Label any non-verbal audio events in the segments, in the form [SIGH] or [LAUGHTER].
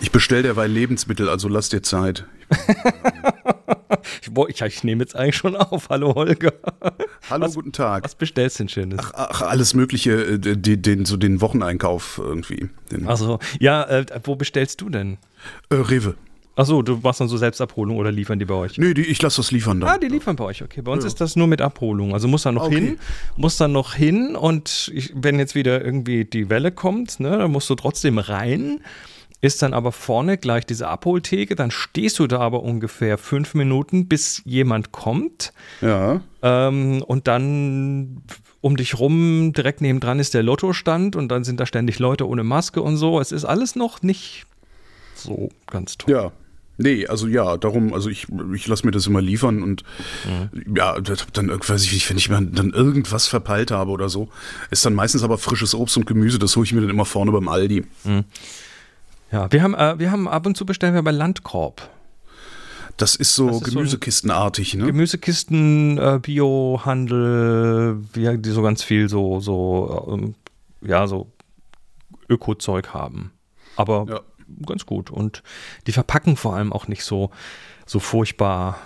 Ich bestell derweil Lebensmittel, also lass dir Zeit. ich, ich, ich nehme jetzt eigentlich schon auf. Hallo Holger. Hallo, was, guten Tag. Was bestellst du denn Schönes? Ach, ach alles Mögliche, äh, den, den, so den Wocheneinkauf irgendwie. Den, Achso, ja, äh, wo bestellst du denn? Äh, Rewe. Achso, du machst dann so Selbstabholung oder liefern die bei euch? Nee, die, ich lasse das liefern dann. Ah, die liefern bei euch, okay. Bei uns ja. ist das nur mit Abholung. Also muss dann noch okay. hin, muss dann noch hin und ich, wenn jetzt wieder irgendwie die Welle kommt, ne, dann musst du trotzdem rein ist dann aber vorne gleich diese Abholtheke, dann stehst du da aber ungefähr fünf Minuten, bis jemand kommt. Ja. Ähm, und dann um dich rum, direkt nebendran ist der Lottostand und dann sind da ständig Leute ohne Maske und so. Es ist alles noch nicht so ganz toll. Ja. Nee, also ja, darum, also ich, ich lasse mir das immer liefern und mhm. ja, dann weiß ich, wenn ich mir dann irgendwas verpeilt habe oder so, ist dann meistens aber frisches Obst und Gemüse, das hole ich mir dann immer vorne beim Aldi. Mhm. Ja, wir haben, äh, wir haben ab und zu bestellen wir bei Landkorb. Das ist so das ist Gemüsekistenartig, so ne? Gemüsekisten, äh, Biohandel, wie, die so ganz viel so, so, äh, ja, so Öko-Zeug haben. Aber ja. Ganz gut. Und die verpacken vor allem auch nicht so, so furchtbar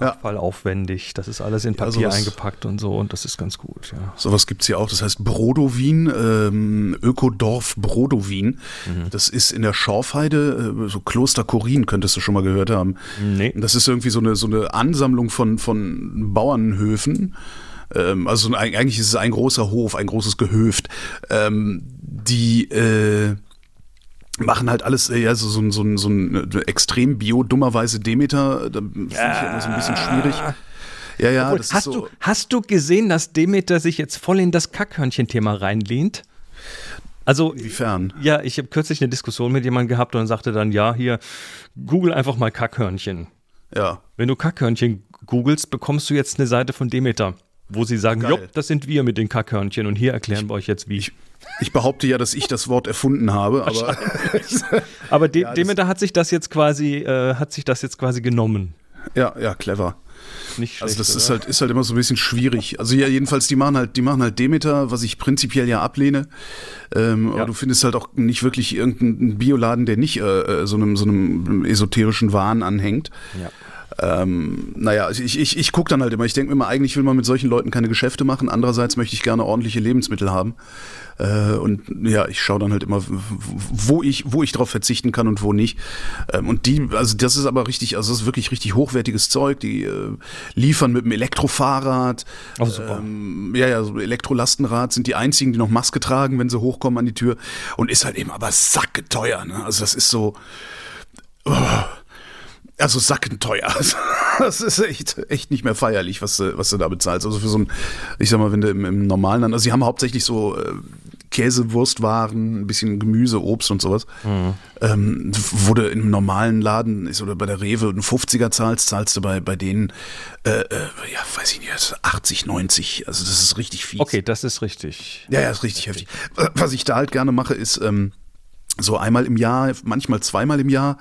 ja. Abfallaufwendig. Das ist alles in Papier ja, eingepackt und so und das ist ganz gut. Ja. Sowas gibt es hier auch. Das heißt Brodowin, ähm, Ökodorf Brodowin. Mhm. Das ist in der Schorfheide, äh, so Kloster Korin, könntest du schon mal gehört haben. Nee. Das ist irgendwie so eine, so eine Ansammlung von, von Bauernhöfen. Ähm, also eigentlich ist es ein großer Hof, ein großes Gehöft, ähm, die äh, machen halt alles, ja, so, so, so, so ein extrem bio, dummerweise Demeter, da finde ja. ich immer so ein bisschen schwierig. Ja, ja, Obwohl, hast, so du, hast du gesehen, dass Demeter sich jetzt voll in das Kackhörnchen-Thema reinlehnt? Also, Inwiefern? Ja, ich habe kürzlich eine Diskussion mit jemandem gehabt und sagte dann, ja, hier, google einfach mal Kackhörnchen. Ja. Wenn du Kackhörnchen googelst, bekommst du jetzt eine Seite von Demeter, wo sie sagen, jo, das sind wir mit den Kackhörnchen und hier erklären ich, wir euch jetzt wie. Ich, ich behaupte ja, dass ich das Wort erfunden habe, aber. aber De [LAUGHS] ja, Demeter hat sich das jetzt quasi, äh, hat sich das jetzt quasi genommen. Ja, ja, clever. Nicht also schlecht, also das ist halt, ist halt immer so ein bisschen schwierig. Also ja, jedenfalls, die machen halt, die machen halt Demeter, was ich prinzipiell ja ablehne. Ähm, ja. Aber du findest halt auch nicht wirklich irgendeinen Bioladen, der nicht äh, äh so, einem, so einem esoterischen Wahn anhängt. Ja. Ähm, naja, ich, ich, ich gucke dann halt immer. Ich denke mir immer, eigentlich will man mit solchen Leuten keine Geschäfte machen. Andererseits möchte ich gerne ordentliche Lebensmittel haben. Äh, und ja, ich schaue dann halt immer, wo ich, wo ich drauf verzichten kann und wo nicht. Ähm, und die, also das ist aber richtig, also das ist wirklich richtig hochwertiges Zeug. Die äh, liefern mit dem Elektrofahrrad. Oh, super. Ähm, ja, ja, so Elektrolastenrad sind die einzigen, die noch Maske tragen, wenn sie hochkommen an die Tür. Und ist halt eben aber sacketeuer. Ne? Also das ist so. Oh, also sackenteuer. [LAUGHS] Das ist echt, echt nicht mehr feierlich, was du, was du da bezahlst. Also für so ein, ich sag mal, wenn du im, im normalen Land, also sie haben hauptsächlich so äh, Käse, Wurstwaren, ein bisschen Gemüse, Obst und sowas. Mhm. Ähm, wo du im normalen Laden ist oder bei der Rewe einen 50er zahlst, zahlst du bei, bei denen, äh, äh, ja, weiß ich nicht, 80, 90. Also das ist richtig viel. Okay, das ist richtig. Ja, ja, ist richtig heftig. Was ich da halt gerne mache, ist ähm, so einmal im Jahr, manchmal zweimal im Jahr,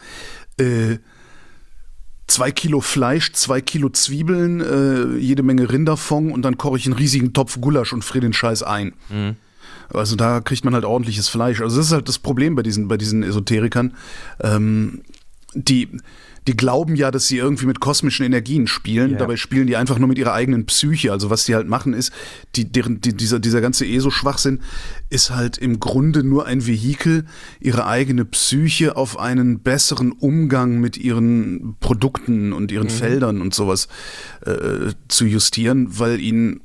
äh, zwei Kilo Fleisch, zwei Kilo Zwiebeln, äh, jede Menge Rinderfond und dann koche ich einen riesigen Topf Gulasch und friere den Scheiß ein. Mhm. Also da kriegt man halt ordentliches Fleisch. Also das ist halt das Problem bei diesen, bei diesen Esoterikern. Ähm, die, die glauben ja, dass sie irgendwie mit kosmischen Energien spielen. Yeah. Dabei spielen die einfach nur mit ihrer eigenen Psyche. Also was die halt machen ist, die, deren, die, dieser, dieser ganze ESO-Schwachsinn ist halt im Grunde nur ein Vehikel, ihre eigene Psyche auf einen besseren Umgang mit ihren Produkten und ihren mhm. Feldern und sowas äh, zu justieren, weil ihnen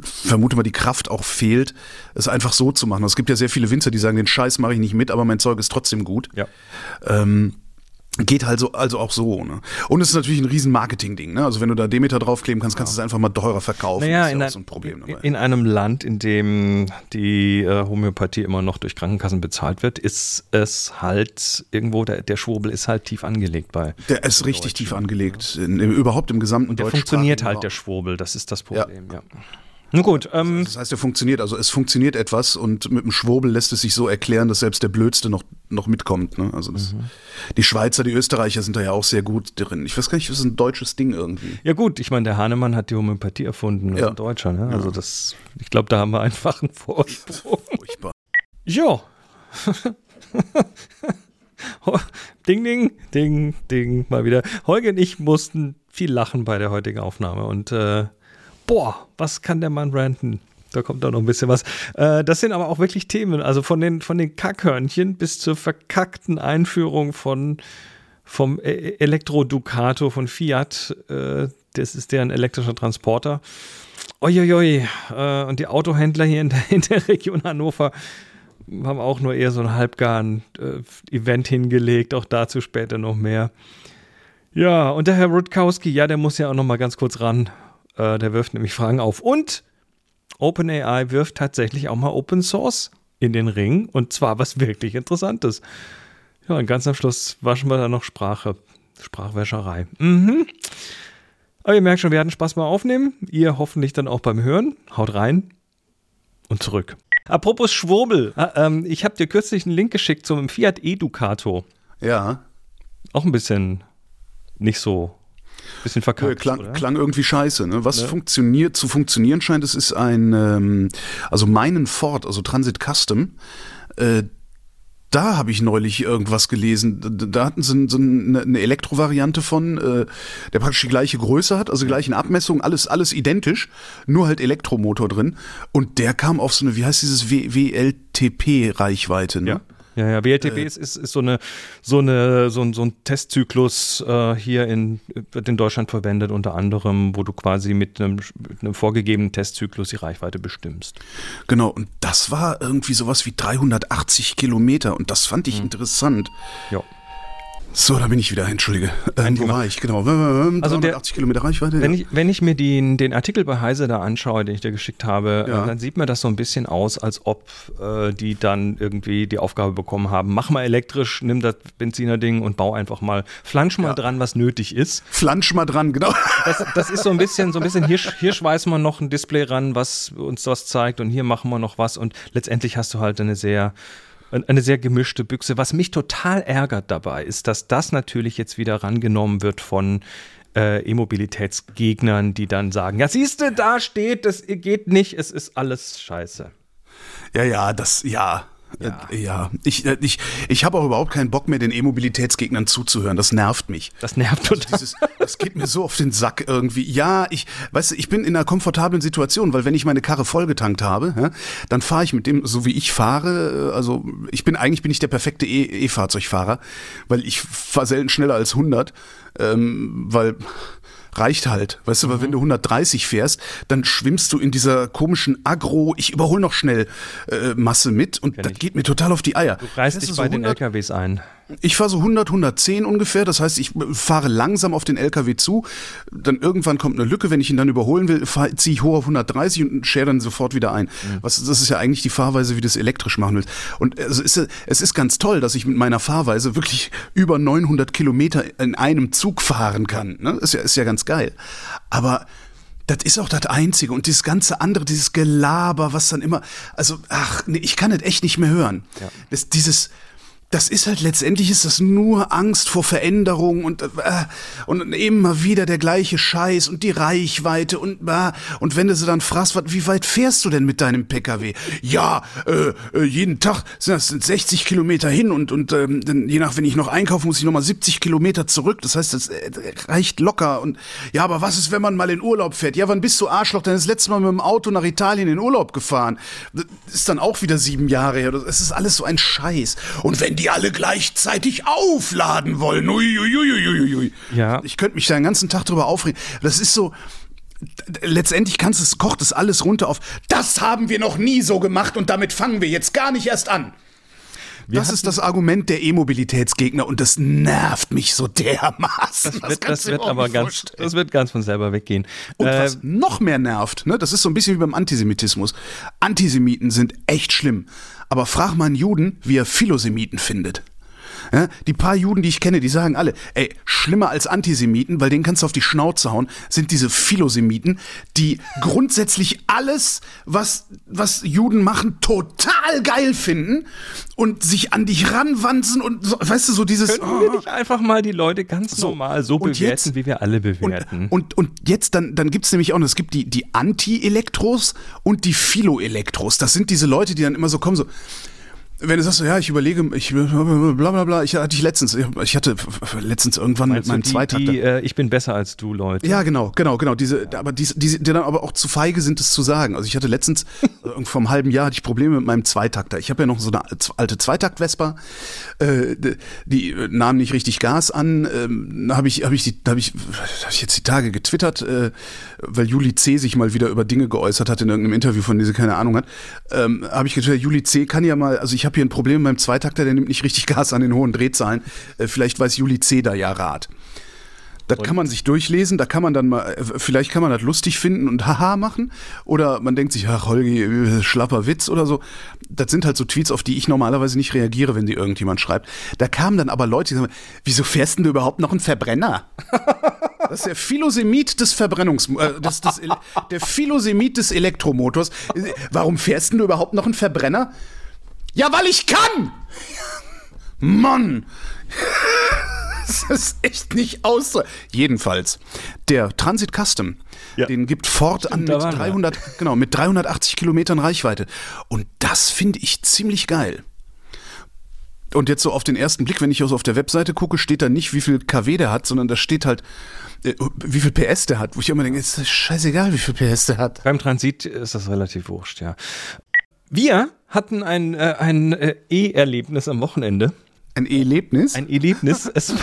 vermute mal, die Kraft auch fehlt, es einfach so zu machen. Es gibt ja sehr viele Winzer, die sagen, den Scheiß mache ich nicht mit, aber mein Zeug ist trotzdem gut. Ja. Ähm, Geht halt so, also auch so. Ne? Und es ist natürlich ein riesen Marketing-Ding. Ne? Also wenn du da Demeter draufkleben kannst, kannst du es einfach mal teurer verkaufen. Naja, in, ja ein, so ein Problem dabei. in einem Land, in dem die äh, Homöopathie immer noch durch Krankenkassen bezahlt wird, ist es halt irgendwo, der, der Schwurbel ist halt tief angelegt bei. Der ist richtig tief angelegt, in, in, überhaupt im gesamten Und der funktioniert halt, der Schwurbel, das ist das Problem, ja. ja. Nun gut. Ähm, das heißt, er funktioniert. Also es funktioniert etwas und mit dem Schwurbel lässt es sich so erklären, dass selbst der Blödste noch noch mitkommt. Ne? Also das, mhm. die Schweizer, die Österreicher sind da ja auch sehr gut drin. Ich weiß gar nicht, das ist ein deutsches Ding irgendwie. Ja gut, ich meine, der Hahnemann hat die Homöopathie erfunden, das ja. ein Deutscher. Ne? Also das, ich glaube, da haben wir einfach einen Vorsprung. Furchtbar. Ja. [LAUGHS] ding, ding, ding, ding, mal wieder. Holger und ich mussten viel lachen bei der heutigen Aufnahme und äh, boah, was kann der Mann ranten? Da kommt da noch ein bisschen was. Äh, das sind aber auch wirklich Themen, also von den, von den Kackhörnchen bis zur verkackten Einführung von vom e-, Elektro Ducato von Fiat. Äh, das ist deren elektrischer Transporter. Uiuiui. Äh, und die Autohändler hier in der, in der Region Hannover haben auch nur eher so ein halbgaren Event hingelegt. Auch dazu später noch mehr. Ja, und der Herr Rutkowski, ja, der muss ja auch noch mal ganz kurz ran. Äh, der wirft nämlich Fragen auf. Und OpenAI wirft tatsächlich auch mal Open Source in den Ring. Und zwar was wirklich Interessantes. Ja, und ganz am Schluss waschen wir dann noch Sprache. Sprachwäscherei. Mhm. Aber ihr merkt schon, wir hatten Spaß beim Aufnehmen. Ihr hoffentlich dann auch beim Hören. Haut rein und zurück. Apropos Schwurbel. Ah, ähm, ich habe dir kürzlich einen Link geschickt zum Fiat Educato. Ja. Auch ein bisschen nicht so bisschen verkackt. Klang, klang, irgendwie scheiße. Ne? Was ja. funktioniert, zu funktionieren scheint, es ist ein, ähm, also meinen Ford, also Transit Custom, äh, da habe ich neulich irgendwas gelesen. Da hatten sie so eine Elektrovariante von, äh, der praktisch die gleiche Größe hat, also die gleichen Abmessungen, alles, alles identisch, nur halt Elektromotor drin. Und der kam auf so eine, wie heißt dieses WLTP-Reichweite, ne? Ja. Ja, ja, WLTP äh, ist, ist, ist so, eine, so, eine, so, ein, so ein Testzyklus äh, hier in, wird in Deutschland verwendet, unter anderem, wo du quasi mit einem, mit einem vorgegebenen Testzyklus die Reichweite bestimmst. Genau, und das war irgendwie sowas wie 380 Kilometer und das fand ich mhm. interessant. Ja. So, da bin ich wieder, entschuldige. Ähm, wo war ich? Genau. 380 also der, Kilometer Reichweite. Wenn, ja. ich, wenn ich mir den, den Artikel bei Heise da anschaue, den ich dir geschickt habe, ja. äh, dann sieht mir das so ein bisschen aus, als ob äh, die dann irgendwie die Aufgabe bekommen haben, mach mal elektrisch, nimm das Benziner-Ding und bau einfach mal, flansch mal ja. dran, was nötig ist. Flansch mal dran, genau. Das, das ist so ein bisschen, so ein bisschen, hier, hier schweißen wir noch ein Display ran, was uns das zeigt und hier machen wir noch was und letztendlich hast du halt eine sehr eine sehr gemischte Büchse. Was mich total ärgert dabei, ist, dass das natürlich jetzt wieder rangenommen wird von äh, E-Mobilitätsgegnern, die dann sagen, ja siehst du, da steht, das geht nicht, es ist alles scheiße. Ja, ja, das, ja, ja, äh, ja. ich, äh, ich, ich habe auch überhaupt keinen Bock mehr, den E-Mobilitätsgegnern zuzuhören. Das nervt mich. Das nervt total. Also dieses, das geht mir so auf den Sack irgendwie. Ja, ich, weißt du, ich bin in einer komfortablen Situation, weil wenn ich meine Karre vollgetankt habe, ja, dann fahre ich mit dem, so wie ich fahre, äh, also ich bin, eigentlich bin ich der perfekte E-Fahrzeugfahrer, weil ich fahre selten schneller als 100, ähm, weil reicht halt. Weißt du, weil wenn du 130 fährst, dann schwimmst du in dieser komischen Agro, ich überhole noch schnell äh, Masse mit und das geht mir total auf die Eier. Du reißt dich so bei 100, den LKWs ein. Ich fahre so 100, 110 ungefähr. Das heißt, ich fahre langsam auf den LKW zu. Dann irgendwann kommt eine Lücke. Wenn ich ihn dann überholen will, ziehe ich hoch auf 130 und schere dann sofort wieder ein. Mhm. Was, das ist ja eigentlich die Fahrweise, wie du es elektrisch machen willst. Und es ist, es ist ganz toll, dass ich mit meiner Fahrweise wirklich über 900 Kilometer in einem Zug fahren kann. Ne? Ist ja, ist ja ganz geil. Aber das ist auch das Einzige. Und dieses ganze andere, dieses Gelaber, was dann immer, also, ach, nee, ich kann das echt nicht mehr hören. Ja. Das, dieses, das ist halt letztendlich ist das nur Angst vor Veränderung und äh, und immer wieder der gleiche Scheiß und die Reichweite und äh, und wenn du sie dann fragst, wie weit fährst du denn mit deinem PKW? Ja, äh, äh, jeden Tag sind das 60 Kilometer hin und und ähm, dann, je nach wenn ich noch einkaufe, muss ich noch mal 70 Kilometer zurück. Das heißt, das äh, reicht locker und ja, aber was ist, wenn man mal in Urlaub fährt? Ja, wann bist du Arschloch? Dann das letzte Mal mit dem Auto nach Italien in Urlaub gefahren. Das ist dann auch wieder sieben Jahre her. Das ist alles so ein Scheiß. Und wenn die die alle gleichzeitig aufladen wollen. Uiuiuiui. Ja. Ich könnte mich da den ganzen Tag drüber aufregen. Das ist so, letztendlich kannst es, kocht es alles runter auf, das haben wir noch nie so gemacht und damit fangen wir jetzt gar nicht erst an. Wir das ist das Argument der E-Mobilitätsgegner und das nervt mich so dermaßen. Das wird, das, das wird aber ganz, das wird ganz von selber weggehen. Und äh, was noch mehr nervt, ne, das ist so ein bisschen wie beim Antisemitismus. Antisemiten sind echt schlimm. Aber frag mal einen Juden, wie er Philosemiten findet. Ja, die paar Juden, die ich kenne, die sagen alle, ey, schlimmer als Antisemiten, weil denen kannst du auf die Schnauze hauen, sind diese Philosemiten, die grundsätzlich alles, was, was Juden machen, total geil finden und sich an dich ranwanzen und so, weißt du, so dieses. Können wir nicht einfach mal die Leute ganz so, normal so bewerten, jetzt, wie wir alle bewerten? Und, und, und jetzt, dann, dann gibt es nämlich auch, es gibt die, die Anti-Elektros und die Philo-Elektros. Das sind diese Leute, die dann immer so kommen, so wenn du sagst, ja, ich überlege, ich bla bla bla, ich hatte ich letztens, ich hatte letztens irgendwann Meinst mit meinem Zweitakter. Die, äh, ich bin besser als du, Leute. Ja, genau, genau, genau. Diese, aber diese, diese, die dann aber auch zu feige sind, es zu sagen. Also ich hatte letztens, [LAUGHS] vor einem halben Jahr hatte ich Probleme mit meinem Zweitakter. Ich habe ja noch so eine alte Zweitakt-Vespa, äh, die nahm nicht richtig Gas an. Ähm, habe ich, habe ich, die, habe ich, hab ich jetzt die Tage getwittert, äh, weil Juli C. sich mal wieder über Dinge geäußert hat in irgendeinem Interview, von dem sie keine Ahnung hat. Ähm, habe ich getwittert, Juli C. kann ja mal, also ich habe hier ein Problem mit meinem Zweitakter, der nimmt nicht richtig Gas an den hohen Drehzahlen. Äh, vielleicht weiß Juli C. da ja Rat. Das und? kann man sich durchlesen, da kann man dann mal, äh, vielleicht kann man das lustig finden und haha machen. Oder man denkt sich, ach, Holgi, äh, schlapper Witz oder so. Das sind halt so Tweets, auf die ich normalerweise nicht reagiere, wenn die irgendjemand schreibt. Da kamen dann aber Leute, die sagen, wieso fährst denn du überhaupt noch einen Verbrenner? [LAUGHS] Das ist der Philosemit des Verbrennungs, äh, des, des, der Philosemit des Elektromotors. Warum fährst denn du überhaupt noch einen Verbrenner? Ja, weil ich kann! Mann! [LAUGHS] das ist echt nicht aus. Jedenfalls, der Transit Custom, ja. den gibt Ford an mit 300, genau, mit 380 Kilometern Reichweite. Und das finde ich ziemlich geil. Und jetzt so auf den ersten Blick, wenn ich so auf der Webseite gucke, steht da nicht, wie viel kW der hat, sondern da steht halt, äh, wie viel PS der hat. Wo ich immer denke, ist scheißegal, wie viel PS der hat. Beim Transit ist das relativ wurscht, ja. Wir hatten ein, äh, ein äh, E-Erlebnis am Wochenende. Ein Erlebnis? Ein Erlebnis. [LAUGHS] Es du?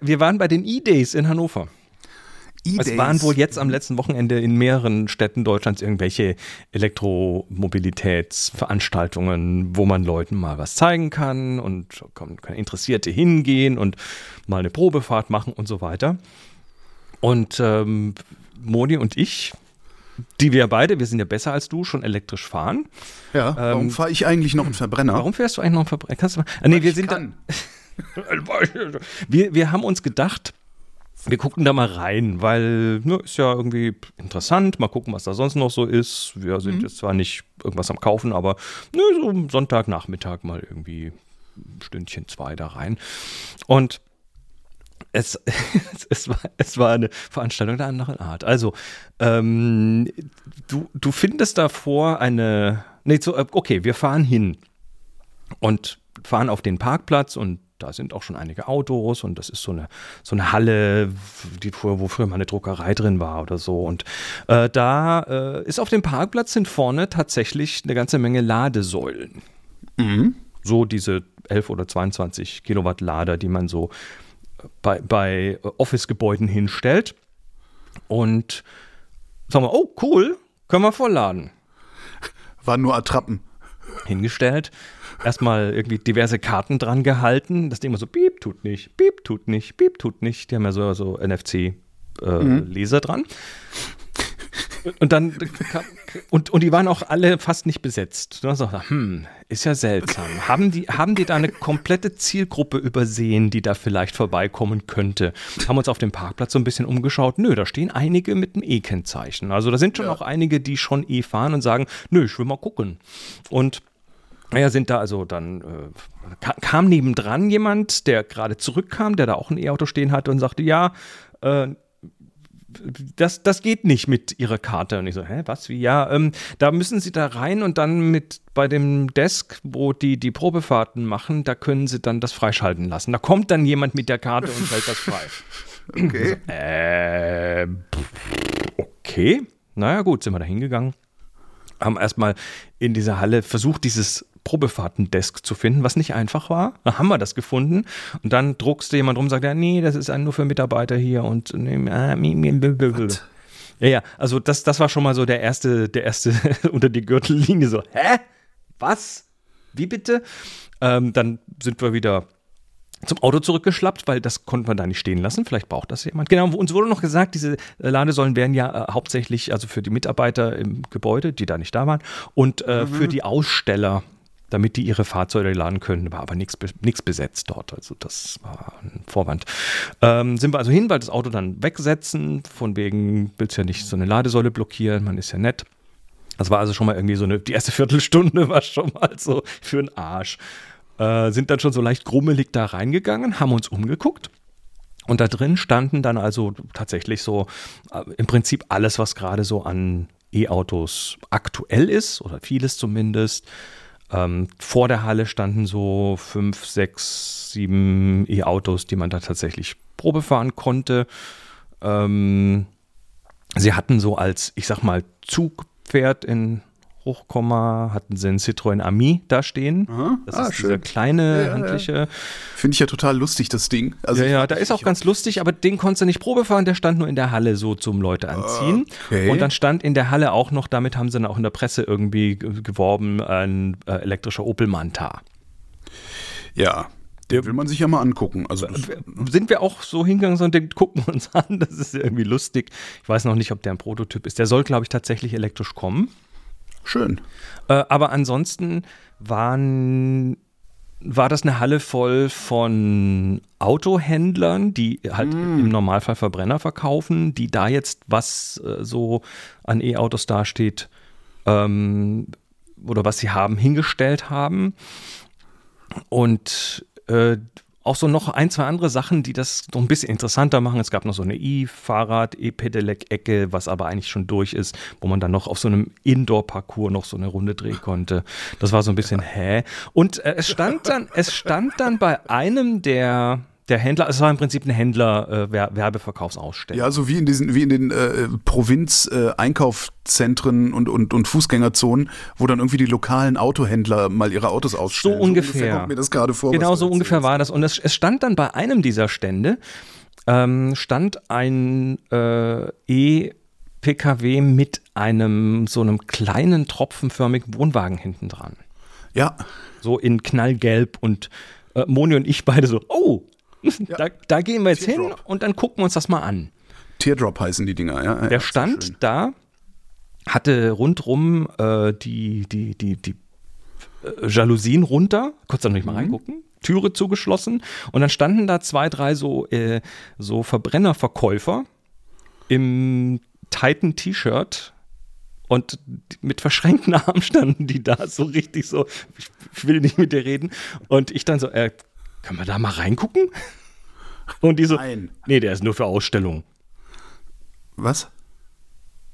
wir waren bei den E-Days in Hannover. E-Days. Es waren wohl jetzt am letzten Wochenende in mehreren Städten Deutschlands irgendwelche Elektromobilitätsveranstaltungen, wo man Leuten mal was zeigen kann und kann Interessierte hingehen und mal eine Probefahrt machen und so weiter. Und ähm, Moni und ich, die wir beide, wir sind ja besser als du, schon elektrisch fahren. Ja, warum ähm, fahre ich eigentlich noch einen Verbrenner? Warum fährst du eigentlich noch einen Verbrenner? Kannst du mal, ah, nee, wir sind kann. [LAUGHS] wir, wir haben uns gedacht, wir gucken da mal rein, weil ne, ist ja irgendwie interessant. Mal gucken, was da sonst noch so ist. Wir sind mhm. jetzt zwar nicht irgendwas am Kaufen, aber ne, so Sonntagnachmittag mal irgendwie ein Stündchen, zwei da rein. Und es, [LAUGHS] es, war, es war eine Veranstaltung der anderen Art. Also, ähm, du, du findest davor eine. Nee, so, äh, okay, wir fahren hin und fahren auf den Parkplatz und da sind auch schon einige Autos und das ist so eine, so eine Halle, die, wo früher mal eine Druckerei drin war oder so. Und äh, da äh, ist auf dem Parkplatz sind vorne tatsächlich eine ganze Menge Ladesäulen. Mhm. So diese 11 oder 22 Kilowatt Lader, die man so bei, bei Office-Gebäuden hinstellt. Und sagen wir, oh cool, können wir vollladen. Waren nur Attrappen. Hingestellt, erstmal irgendwie diverse Karten dran gehalten. Das Ding immer so, piep, tut nicht, piep, tut nicht, piep, tut nicht. Die haben ja so, so NFC-Leser äh, mhm. dran. Und dann und, und die waren auch alle fast nicht besetzt. Du hast auch, hm, ist ja seltsam. Haben die, haben die da eine komplette Zielgruppe übersehen, die da vielleicht vorbeikommen könnte? Haben uns auf dem Parkplatz so ein bisschen umgeschaut. Nö, da stehen einige mit einem E-Kennzeichen. Also da sind schon ja. auch einige, die schon E fahren und sagen, nö, ich will mal gucken. Und naja, sind da also dann, äh, kam nebendran jemand, der gerade zurückkam, der da auch ein E-Auto stehen hatte und sagte, ja, äh, das, das geht nicht mit ihrer Karte. Und ich so, hä, was, wie? Ja, ähm, da müssen sie da rein und dann mit bei dem Desk, wo die die Probefahrten machen, da können sie dann das freischalten lassen. Da kommt dann jemand mit der Karte und stellt das frei. [LAUGHS] Okay. So, äh, okay. Naja, gut, sind wir da hingegangen. Haben erstmal in dieser Halle versucht, dieses Probefahrten-Desk zu finden, was nicht einfach war. Dann haben wir das gefunden und dann druckst du jemand rum und sagt, ja, nee, das ist nur für Mitarbeiter hier und nee, äh, ja, ja, also das, das war schon mal so der erste, der erste [LAUGHS] unter die Gürtellinie so, hä? Was? Wie bitte? Ähm, dann sind wir wieder zum Auto zurückgeschlappt, weil das konnte man da nicht stehen lassen. Vielleicht braucht das jemand. Genau, uns wurde noch gesagt, diese äh, Ladesäulen wären ja äh, hauptsächlich also für die Mitarbeiter im Gebäude, die da nicht da waren, und äh, mhm. für die Aussteller, damit die ihre Fahrzeuge laden können. War aber nichts besetzt dort. Also das war ein Vorwand. Ähm, sind wir also hin, weil das Auto dann wegsetzen, von wegen willst ja nicht so eine Ladesäule blockieren, man ist ja nett. Das war also schon mal irgendwie so eine, die erste Viertelstunde [LAUGHS] war schon mal so für einen Arsch. Äh, sind dann schon so leicht grummelig da reingegangen, haben uns umgeguckt. Und da drin standen dann also tatsächlich so äh, im Prinzip alles, was gerade so an E-Autos aktuell ist, oder vieles zumindest. Ähm, vor der Halle standen so fünf, sechs, sieben E-Autos, die man da tatsächlich Probe fahren konnte. Ähm, sie hatten so als, ich sag mal, Zugpferd in Hochkomma hatten sie einen Citroën Ami da stehen. Aha. Das ah, ist schön. dieser kleine, ja, handliche. Ja. Finde ich ja total lustig, das Ding. Also ja, ja, da ist auch ganz lustig, aber den konntest du nicht Probe fahren, der stand nur in der Halle so zum Leute anziehen. Okay. Und dann stand in der Halle auch noch, damit haben sie dann auch in der Presse irgendwie geworben, ein äh, elektrischer Opel Manta. Ja, der will man sich ja mal angucken. Also sind wir auch so hingegangen und den gucken uns [LAUGHS] an. Das ist irgendwie lustig. Ich weiß noch nicht, ob der ein Prototyp ist. Der soll, glaube ich, tatsächlich elektrisch kommen. Schön. Äh, aber ansonsten waren war das eine Halle voll von Autohändlern, die halt mm. im Normalfall Verbrenner verkaufen, die da jetzt was äh, so an E-Autos dasteht ähm, oder was sie haben, hingestellt haben. Und äh, auch so noch ein, zwei andere Sachen, die das noch ein bisschen interessanter machen. Es gab noch so eine E-Fahrrad, E-Pedelec-Ecke, was aber eigentlich schon durch ist, wo man dann noch auf so einem Indoor-Parcours noch so eine Runde drehen konnte. Das war so ein bisschen hä. Und äh, es stand dann, es stand dann bei einem der der Händler, es war im Prinzip eine Händler-Werbeverkaufsausstellung. Äh, ja, so wie in diesen, wie in den äh, Provinz-Einkaufszentren äh, und, und, und Fußgängerzonen, wo dann irgendwie die lokalen Autohändler mal ihre Autos ausstellen. So ungefähr. So ungefähr kommt mir das gerade vor. Genau, so ungefähr war das. Und es, es stand dann bei einem dieser Stände, ähm, stand ein äh, E-PKW mit einem so einem kleinen tropfenförmigen Wohnwagen hinten dran. Ja. So in knallgelb und äh, Moni und ich beide so, oh, [LAUGHS] ja. Da, da, gehen wir jetzt Teardrop. hin und dann gucken wir uns das mal an. Teardrop heißen die Dinger, ja. Der stand da, hatte rundrum äh, die, die, die, die äh, Jalousien runter, kurz da noch nicht mal mhm. reingucken, Türe zugeschlossen und dann standen da zwei, drei so, äh, so Verbrennerverkäufer im tighten T-Shirt und mit verschränkten [LAUGHS] Armen standen die da so richtig so, ich will nicht mit dir reden. Und ich dann so, äh, können wir da mal reingucken? Und die so, Nein. nee, der ist nur für Ausstellungen. Was?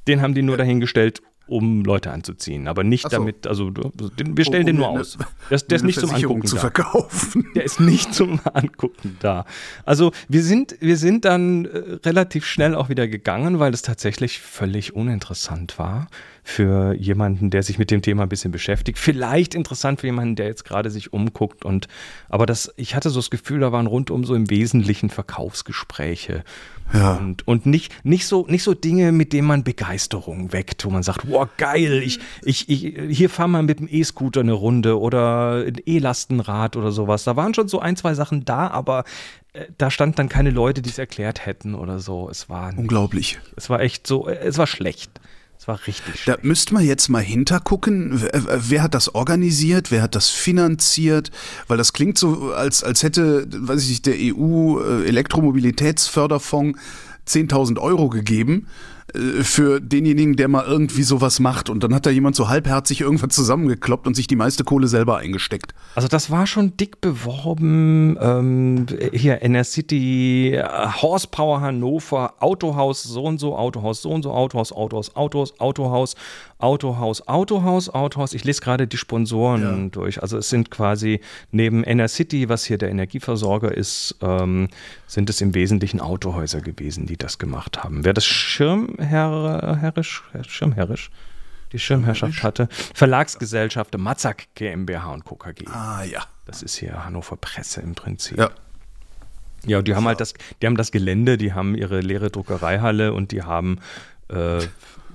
Den haben die nur dahingestellt, um Leute anzuziehen, aber nicht so. damit, also wir stellen um, den nur eine, aus. Der, [LAUGHS] der ist nicht zum Angucken zu da. verkaufen. Der ist nicht zum Angucken da. Also wir sind, wir sind dann äh, relativ schnell auch wieder gegangen, weil es tatsächlich völlig uninteressant war für jemanden, der sich mit dem Thema ein bisschen beschäftigt. Vielleicht interessant für jemanden, der jetzt gerade sich umguckt und aber das, ich hatte so das Gefühl, da waren rundum so im Wesentlichen Verkaufsgespräche. Ja. Und, und nicht, nicht, so, nicht so Dinge, mit denen man Begeisterung weckt, wo man sagt, wow, geil, ich, ich, ich, hier fahren wir mit dem E-Scooter eine Runde oder ein E-Lastenrad oder sowas. Da waren schon so ein, zwei Sachen da, aber äh, da standen dann keine Leute, die es erklärt hätten oder so. Es war nicht, unglaublich. Es war echt so, es war schlecht. Das war richtig schön. Da müsste man jetzt mal hintergucken, wer, wer, hat das organisiert, wer hat das finanziert, weil das klingt so, als, als hätte, weiß ich nicht, der EU-Elektromobilitätsförderfonds äh, 10.000 Euro gegeben. äh, für denjenigen, der mal irgendwie sowas macht. Und dann hat da jemand so halbherzig irgendwas zusammengekloppt und sich die meiste Kohle selber eingesteckt. Also das war schon dick beworben. Ähm, hier NR City, äh, Horsepower Hannover, Autohaus so und so, Autohaus so und so, Autohaus, Autohaus, Autohaus, Autohaus, Autohaus, Autohaus, Autohaus. Ich lese gerade die Sponsoren ja. durch. Also es sind quasi neben NR City, was hier der Energieversorger ist, ähm, sind es im Wesentlichen Autohäuser gewesen, die das gemacht haben. Wer das Schirmherrisch, Schirmherrisch, die Schirmherrschaft hatte, Verlagsgesellschaft Matzak GmbH und Co. KG. Ah ja. Das ist hier Hannover Presse im Prinzip. Ja. Ja, die haben halt das, die haben das Gelände, die haben ihre leere Druckereihalle und die haben äh,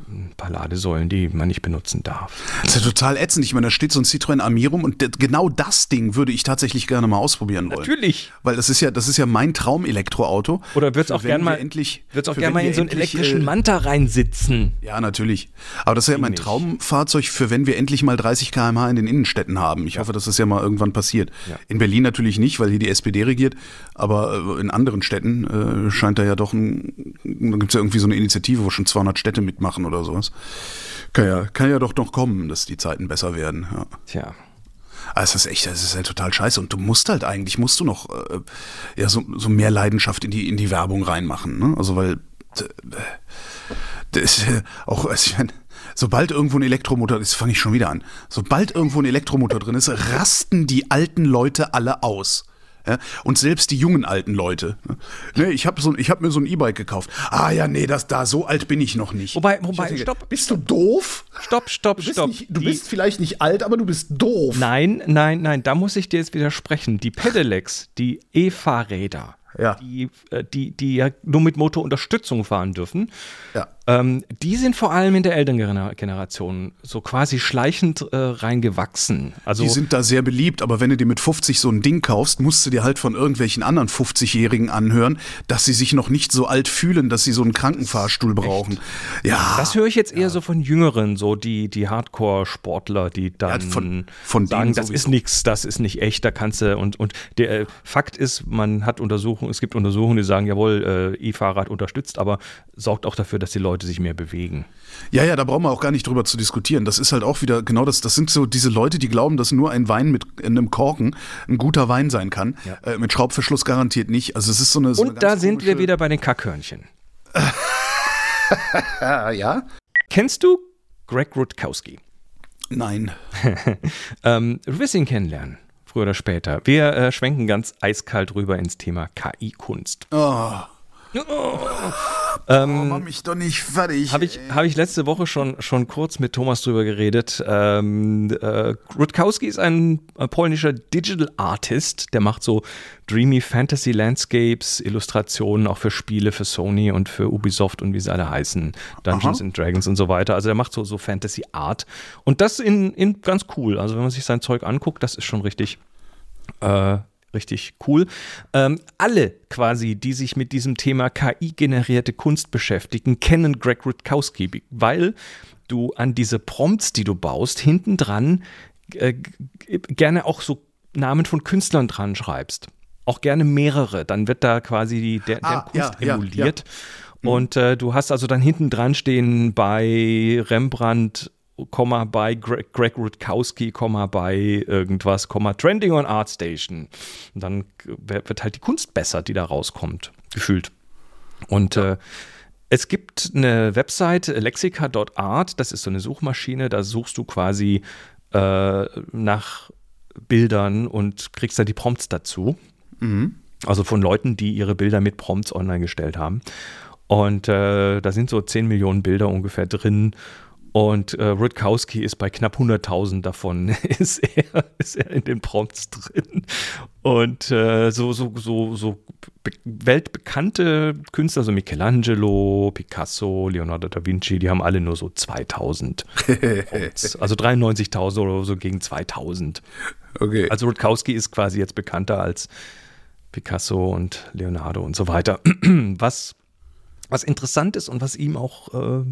ein paar Ladesäulen, die man nicht benutzen darf. Das ist ja total ätzend. Ich meine, da steht so ein Citroën Ami rum und genau das Ding würde ich tatsächlich gerne mal ausprobieren wollen. Natürlich. Weil das ist ja, das ist ja mein Traum-Elektroauto. Oder wird es auch gerne mal, endlich, wird's auch gern mal in so einen elektrischen äh, Manta reinsitzen? Ja, natürlich. Aber das ist ja mein Traumfahrzeug für wenn wir endlich mal 30 km/h in den Innenstädten haben. Ich ja. hoffe, dass das ja mal irgendwann passiert. Ja. In Berlin natürlich nicht, weil hier die SPD regiert. Aber äh, in anderen Städten äh, scheint da ja doch ein, da gibt es ja irgendwie so eine Initiative, wo schon 200 Städte mitmachen oder sowas. Kann ja, kann ja doch noch kommen, dass die Zeiten besser werden. Ja. Tja. Also das ist echt, das ist halt total scheiße. Und du musst halt eigentlich, musst du noch äh, ja, so, so mehr Leidenschaft in die, in die Werbung reinmachen. Ne? Also weil das ist auch, also ich meine, sobald irgendwo ein Elektromotor ist, fange ich schon wieder an. Sobald irgendwo ein Elektromotor drin ist, rasten die alten Leute alle aus. Ja? Und selbst die jungen alten Leute. Ne? Ich habe so, hab mir so ein E-Bike gekauft. Ah ja, nee, das da, so alt bin ich noch nicht. Wobei, wobei, denke, stopp. Bist du doof? Stopp, stopp, du stopp. Nicht, du die, bist vielleicht nicht alt, aber du bist doof. Nein, nein, nein, da muss ich dir jetzt widersprechen. Die Pedelecs, die E-Fahrräder, ja. die, äh, die, die ja nur mit Motorunterstützung fahren dürfen. Ja. Ähm, die sind vor allem in der älteren Generation so quasi schleichend äh, reingewachsen. Also die sind da sehr beliebt, aber wenn du dir mit 50 so ein Ding kaufst, musst du dir halt von irgendwelchen anderen 50-Jährigen anhören, dass sie sich noch nicht so alt fühlen, dass sie so einen Krankenfahrstuhl brauchen. Echt? Ja. Das höre ich jetzt eher ja. so von Jüngeren, so die, die Hardcore-Sportler, die dann ja, von, von sagen, das ist nichts, das ist nicht echt, da kannst du und, und der äh, Fakt ist, man hat Untersuchungen, es gibt Untersuchungen, die sagen, jawohl, äh, E-Fahrrad unterstützt, aber sorgt auch dafür, dass die Leute sich mehr bewegen. Ja, ja, da brauchen wir auch gar nicht drüber zu diskutieren. Das ist halt auch wieder genau das. Das sind so diese Leute, die glauben, dass nur ein Wein mit einem Korken ein guter Wein sein kann. Ja. Äh, mit Schraubverschluss garantiert nicht. Also es ist so eine. So Und eine da sind wir wieder bei den Kackhörnchen. [LAUGHS] ja. Kennst du Greg Rutkowski? Nein. [LAUGHS] ähm, du wirst ihn kennenlernen, früher oder später. Wir äh, schwenken ganz eiskalt rüber ins Thema KI-Kunst. Oh. Oh. Ähm, oh, mach mich doch nicht fertig. Habe ich, hab ich letzte Woche schon, schon kurz mit Thomas drüber geredet. Ähm, äh, Rutkowski ist ein äh, polnischer Digital Artist, der macht so dreamy Fantasy Landscapes, Illustrationen auch für Spiele, für Sony und für Ubisoft und wie sie alle heißen, Dungeons Aha. and Dragons und so weiter. Also der macht so, so Fantasy Art und das in, in ganz cool. Also wenn man sich sein Zeug anguckt, das ist schon richtig äh, richtig cool. Ähm, alle quasi, die sich mit diesem Thema KI-generierte Kunst beschäftigen, kennen Greg Rutkowski, weil du an diese Prompts, die du baust, hinten dran äh, gerne auch so Namen von Künstlern dran schreibst. Auch gerne mehrere. Dann wird da quasi die, der, ah, Kunst ja, emuliert. Ja, ja. Mhm. Und äh, du hast also dann hinten dran stehen bei Rembrandt Komma bei Greg, Greg Rutkowski, Komma bei irgendwas, Komma Trending on ArtStation. Und dann wird halt die Kunst besser, die da rauskommt, gefühlt. Und ja. äh, es gibt eine Website, lexica.art, das ist so eine Suchmaschine, da suchst du quasi äh, nach Bildern und kriegst dann die Prompts dazu. Mhm. Also von Leuten, die ihre Bilder mit Prompts online gestellt haben. Und äh, da sind so 10 Millionen Bilder ungefähr drin. Und äh, Rutkowski ist bei knapp 100.000 davon, [LAUGHS] ist er, ist er in den Prompts drin. Und äh, so, so, so, so weltbekannte Künstler, so Michelangelo, Picasso, Leonardo da Vinci, die haben alle nur so 2000 Prompts. [LAUGHS] Also 93.000 oder so gegen 2000. Okay. Also Rutkowski ist quasi jetzt bekannter als Picasso und Leonardo und so weiter. [CLEARS THROAT] Was, was interessant ist und was ihm auch äh,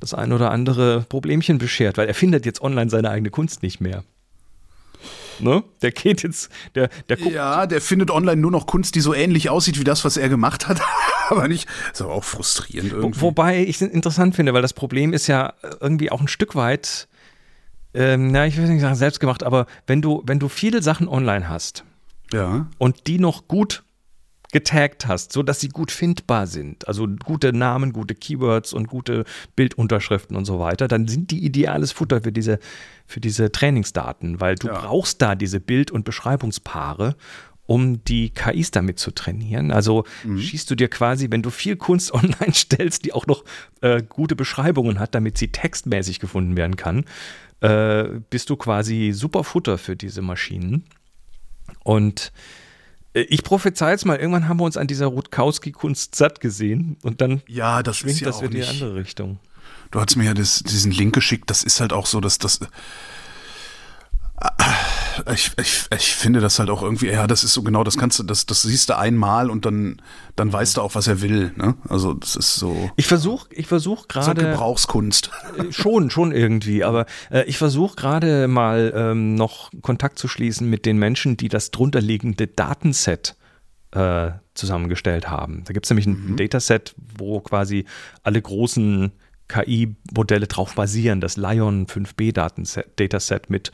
das ein oder andere Problemchen beschert, weil er findet jetzt online seine eigene Kunst nicht mehr. Ne? Der geht jetzt, der, der guckt. Ja, der findet online nur noch Kunst, die so ähnlich aussieht wie das, was er gemacht hat, [LAUGHS] aber nicht. Ist aber auch frustrierend irgendwie. Wobei ich es interessant finde, weil das Problem ist ja irgendwie auch ein Stück weit, ähm, na, ich will nicht sagen selbst gemacht, aber wenn du, wenn du viele Sachen online hast ja. und die noch gut getaggt hast, sodass sie gut findbar sind, also gute Namen, gute Keywords und gute Bildunterschriften und so weiter, dann sind die ideales Futter für diese, für diese Trainingsdaten, weil du ja. brauchst da diese Bild- und Beschreibungspaare, um die KIs damit zu trainieren. Also mhm. schießt du dir quasi, wenn du viel Kunst [LAUGHS] online stellst, die auch noch äh, gute Beschreibungen hat, damit sie textmäßig gefunden werden kann, äh, bist du quasi super Futter für diese Maschinen. Und ich prophezei jetzt mal, irgendwann haben wir uns an dieser Rutkowski-Kunst satt gesehen und dann ja, das schwingt ja das in die andere Richtung. du hast mir ja das, diesen Link geschickt, das ist halt auch so, dass das ich, ich, ich finde das halt auch irgendwie, ja, das ist so genau, das kannst du, das, das siehst du einmal und dann, dann weißt du auch, was er will. Ne? Also das ist so. Ich versuche, ich versuche gerade. So Gebrauchskunst. Äh, schon, schon irgendwie. Aber äh, ich versuche gerade mal ähm, noch Kontakt zu schließen mit den Menschen, die das drunterliegende Datenset äh, zusammengestellt haben. Da gibt es nämlich ein mhm. Dataset, wo quasi alle großen KI-Modelle drauf basieren. Das Lion 5B Dataset mit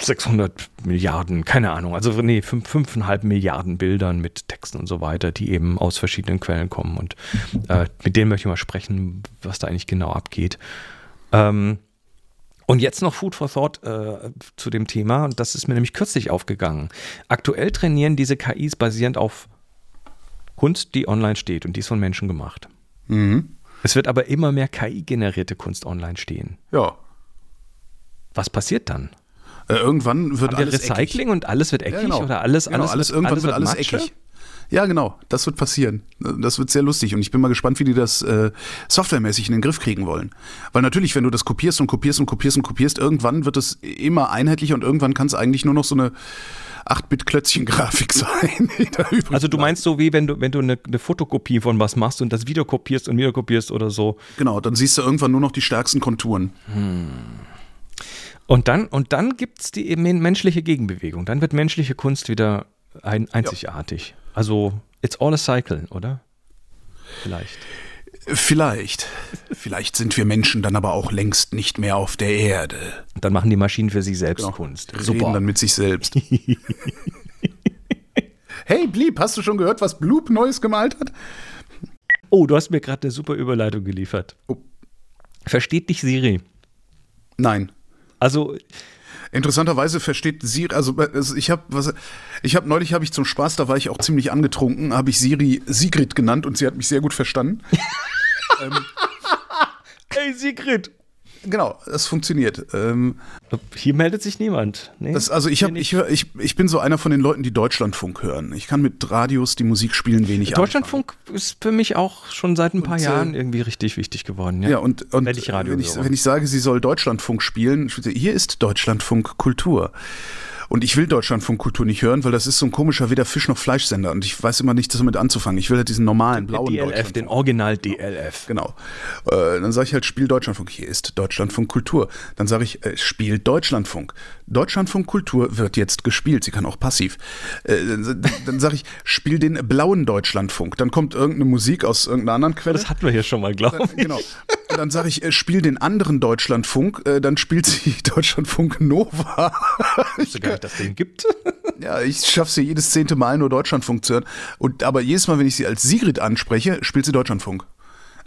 600 Milliarden, keine Ahnung, also nee, 5,5 Milliarden Bildern mit Texten und so weiter, die eben aus verschiedenen Quellen kommen und äh, mit denen möchte ich mal sprechen, was da eigentlich genau abgeht. Ähm, und jetzt noch Food for Thought äh, zu dem Thema und das ist mir nämlich kürzlich aufgegangen. Aktuell trainieren diese KIs basierend auf Kunst, die online steht und die ist von Menschen gemacht. Mhm. Es wird aber immer mehr KI-generierte Kunst online stehen. Ja. Was passiert dann? Äh, irgendwann wird Haben alles Recycling eckig. und alles wird eckig ja, genau. oder alles genau, alles, alles wird, irgendwann alles wird alles Matsche? eckig. Ja, genau, das wird passieren. Das wird sehr lustig und ich bin mal gespannt, wie die das äh, softwaremäßig in den Griff kriegen wollen. Weil natürlich, wenn du das kopierst und kopierst und kopierst und kopierst, irgendwann wird es immer einheitlicher und irgendwann kann es eigentlich nur noch so eine 8-Bit-Klötzchen-Grafik [LAUGHS] sein. also du meinst so wie wenn du, wenn du eine, eine, Fotokopie von was machst und das wieder kopierst und wieder kopierst oder so. Genau, dann siehst du irgendwann nur noch die stärksten Konturen. Hm. Und dann, und dann gibt es die menschliche Gegenbewegung. Dann wird menschliche Kunst wieder ein, einzigartig. Ja. Also, it's all a cycle, oder? Vielleicht. Vielleicht. Vielleicht sind wir Menschen dann aber auch längst nicht mehr auf der Erde. Dann machen die Maschinen für sich selbst genau. Kunst. Super. Reden dann mit sich selbst. [LAUGHS] hey, Blieb, hast du schon gehört, was Bloop Neues gemalt hat? Oh, du hast mir gerade eine super Überleitung geliefert. Oh. Versteht dich Siri? Nein. Also Interessanterweise versteht Siri, also ich habe was, ich habe neulich habe ich zum Spaß, da war ich auch ziemlich angetrunken, habe ich Siri Sigrid genannt und sie hat mich sehr gut verstanden. [LAUGHS] ähm, Hey Sigrid, Genau, das funktioniert. Ähm, Hier meldet sich niemand. Nee, das, also ich, hab, ich, hör, ich, ich bin so einer von den Leuten, die Deutschlandfunk hören. Ich kann mit Radios, die Musik spielen, wenig Deutschlandfunk anfangen. ist für mich auch schon seit ein paar und, äh, Jahren irgendwie richtig wichtig geworden. Ja, ja und, und wenn, ich Radio wenn, ich, wenn ich sage, sie soll Deutschlandfunk spielen, hier ist Deutschlandfunk Kultur. Und ich will Deutschlandfunkkultur nicht hören, weil das ist so ein komischer weder Fisch noch Fleischsender und ich weiß immer nicht, damit anzufangen. Ich will halt diesen normalen blauen DLF, den Original DLF. Genau. Äh, dann sage ich halt, spiel Deutschlandfunk. Hier ist Deutschlandfunk Kultur. Dann sage ich, äh, spiel Deutschlandfunk. Deutschlandfunk Kultur wird jetzt gespielt. Sie kann auch passiv. Äh, dann, sage ich, spiel den blauen Deutschlandfunk. Dann kommt irgendeine Musik aus irgendeiner anderen Quelle. Das hatten wir hier schon mal, glaube ich. Genau. Und dann sage ich, äh, spiel den anderen Deutschlandfunk. Äh, dann spielt sie [LAUGHS] Deutschlandfunk Nova. Ich gar nicht, dass den gibt. ja, ich schaffe sie jedes zehnte Mal nur Deutschlandfunk zu hören. Und aber jedes Mal, wenn ich sie als Sigrid anspreche, spielt sie Deutschlandfunk.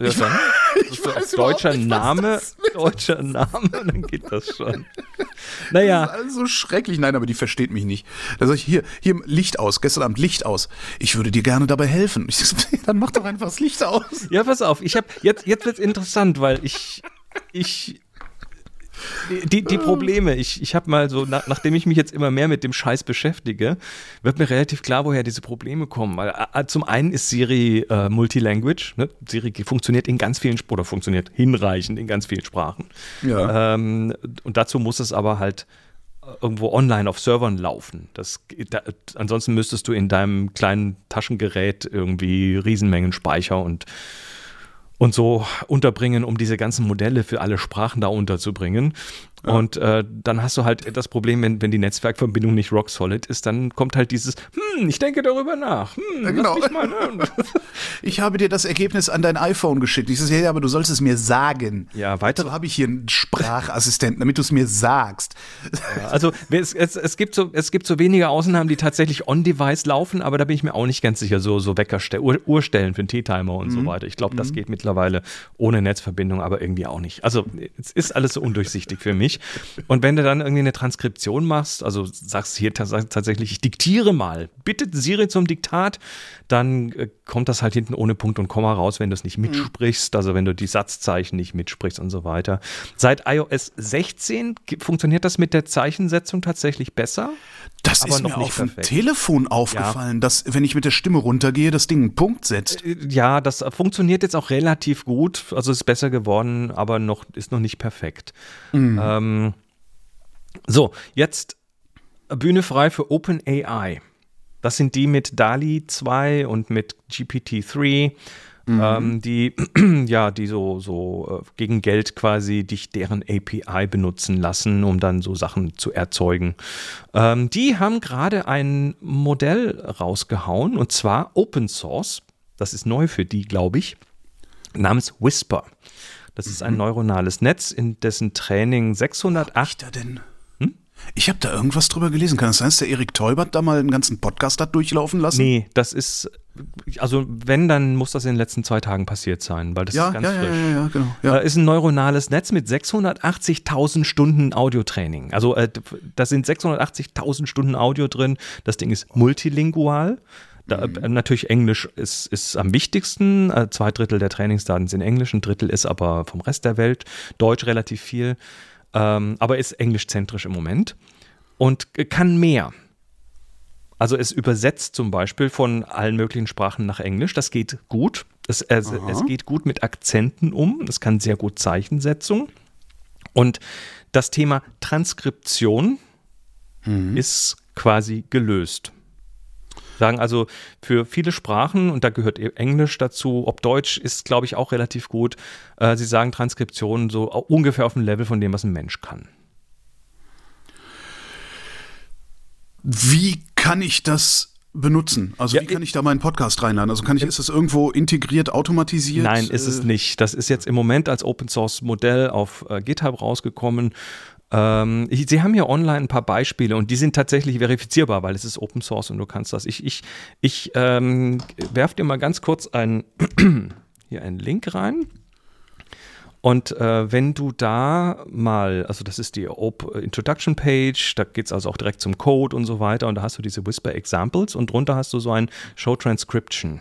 Ja, ich, ich weiß deutscher nicht, Name, [LAUGHS] deutscher Name, [LAUGHS] dann geht das schon. Naja. Das ist alles so schrecklich. Nein, aber die versteht mich nicht. Da sag ich, hier, hier, Licht aus, gestern Abend Licht aus. Ich würde dir gerne dabei helfen. Ich sag, [LAUGHS] dann mach doch einfach das Licht aus. Ja, pass auf, ich habe jetzt, jetzt wird's interessant, weil ich, ich die, die Probleme, ich, ich habe mal so, nach, nachdem ich mich jetzt immer mehr mit dem Scheiß beschäftige, wird mir relativ klar, woher diese Probleme kommen. Weil äh, zum einen ist Siri äh, Multilanguage, ne? Siri funktioniert in ganz vielen oder funktioniert hinreichend in ganz vielen Sprachen. Ja. Ähm, und dazu muss es aber halt irgendwo online auf Servern laufen. Das, da, ansonsten müsstest du in deinem kleinen Taschengerät irgendwie Riesenmengen Speicher und und so unterbringen, um diese ganzen Modelle für alle Sprachen da unterzubringen. Ja. Und äh, dann hast du halt das Problem, wenn, wenn die Netzwerkverbindung nicht rock solid ist, dann kommt halt dieses, hm, ich denke darüber nach. Hm, ja, genau. [LAUGHS] [LAUGHS] ich habe dir das Ergebnis an dein iPhone geschickt. Ich sage, ja, aber du sollst es mir sagen. Ja, weiter. So habe ich hier einen Sprachassistenten, damit du es mir sagst. Ja, also es, es, es, gibt so, es gibt so wenige Ausnahmen, die tatsächlich on-device laufen, aber da bin ich mir auch nicht ganz sicher, so, so Weckerstellen, Uhr, Uhrstellen für einen T-Timer und mhm. so weiter. Ich glaube, das mhm. geht mittlerweile ohne Netzverbindung, aber irgendwie auch nicht. Also es ist alles so undurchsichtig für mich nicht. Und wenn du dann irgendwie eine Transkription machst, also sagst hier tatsächlich, ich diktiere mal, bitte Siri zum Diktat, dann äh, kommt das halt hinten ohne Punkt und Komma raus, wenn du es nicht mitsprichst, also wenn du die Satzzeichen nicht mitsprichst und so weiter. Seit iOS 16 funktioniert das mit der Zeichensetzung tatsächlich besser? Das ist mir auf dem Telefon aufgefallen, ja. dass, wenn ich mit der Stimme runtergehe, das Ding einen Punkt setzt. Äh, ja, das funktioniert jetzt auch relativ gut. Also ist besser geworden, aber noch, ist noch nicht perfekt. Mhm. Ähm, so, jetzt Bühne frei für OpenAI. Das sind die mit DALI 2 und mit GPT-3 mhm. ähm, die [CLEARS THROAT] ja, die so, so äh, gegen Geld quasi dich deren API benutzen lassen, um dann so Sachen zu erzeugen. Ähm, die haben gerade ein Modell rausgehauen und zwar Open Source. Das ist neu für die, glaube ich, namens Whisper. Das ist ein mhm. neuronales Netz, in dessen Training 608. Hab ich denn? Ich habe da irgendwas drüber gelesen. Kann es das sein, dass der Erik Teubert da mal einen ganzen Podcast hat durchlaufen lassen? Nee, das ist, also wenn, dann muss das in den letzten zwei Tagen passiert sein, weil das ja, ist ganz ja, frisch. Ja, ja, ja, genau. Ja. Da ist ein neuronales Netz mit 680.000 Stunden Audiotraining. Also äh, da sind 680.000 Stunden Audio drin. Das Ding ist multilingual. Da, mhm. äh, natürlich Englisch ist, ist am wichtigsten. Äh, zwei Drittel der Trainingsdaten sind Englisch, ein Drittel ist aber vom Rest der Welt. Deutsch relativ viel ähm, aber ist englischzentrisch im Moment und kann mehr. Also es übersetzt zum Beispiel von allen möglichen Sprachen nach Englisch. Das geht gut. Es, es, es geht gut mit Akzenten um. Es kann sehr gut Zeichensetzung. Und das Thema Transkription mhm. ist quasi gelöst. Sagen also für viele Sprachen, und da gehört e- Englisch dazu, ob Deutsch ist, glaube ich, auch relativ gut. Äh, sie sagen Transkription so ungefähr auf dem Level von dem, was ein Mensch kann. Wie kann ich das benutzen? Also ja, wie kann ich da meinen Podcast reinladen? Also kann ich, ist das irgendwo integriert, automatisiert? Nein, ist es äh, nicht. Das ist jetzt im Moment als Open Source Modell auf äh, GitHub rausgekommen ähm, Sie haben hier online ein paar Beispiele und die sind tatsächlich verifizierbar, weil es ist Open Source und du kannst das. Ich, ich, ich ähm, werfe dir mal ganz kurz ein, [CLEARS THROAT] hier einen Link rein. Und äh, wenn du da mal, also das ist die Op Introduction Page, da geht es also auch direkt zum Code und so weiter und da hast du diese Whisper Examples und drunter hast du so ein Show Transcription.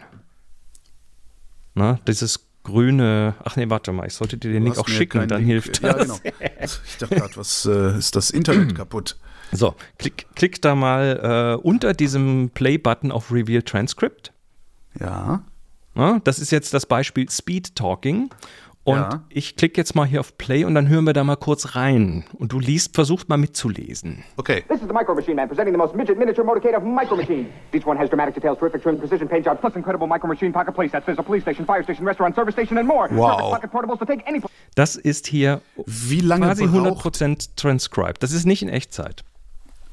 Na, dieses grüne. Ach nee, warte mal, ich sollte dir den Link auch schicken, dann Link. hilft das. Ja, genau. Ich dachte gerade, was äh, ist das Internet [CLEARS THROAT] kaputt? So, klick, klick da mal äh, unter diesem Play-Button auf Reveal Transcript. Ja. ja. Das ist jetzt das Beispiel Speed Talking. Und ja. ich klicke jetzt mal hier auf Play und dann hören wir da mal kurz rein. Und du liest, versuchst mal mitzulesen. Okay. This is the Micro Machine Man presenting the most midget miniature motorcade of Micro Machine. Each one has dramatic details, terrific trim, precision paint jobs, plus incredible Micro Machine pocket playsets. There's a police station, fire station, restaurant, service station and more. Wow. Pocket portables to take any das ist hier Wie lange quasi 100% transcribed. Das ist nicht in Echtzeit.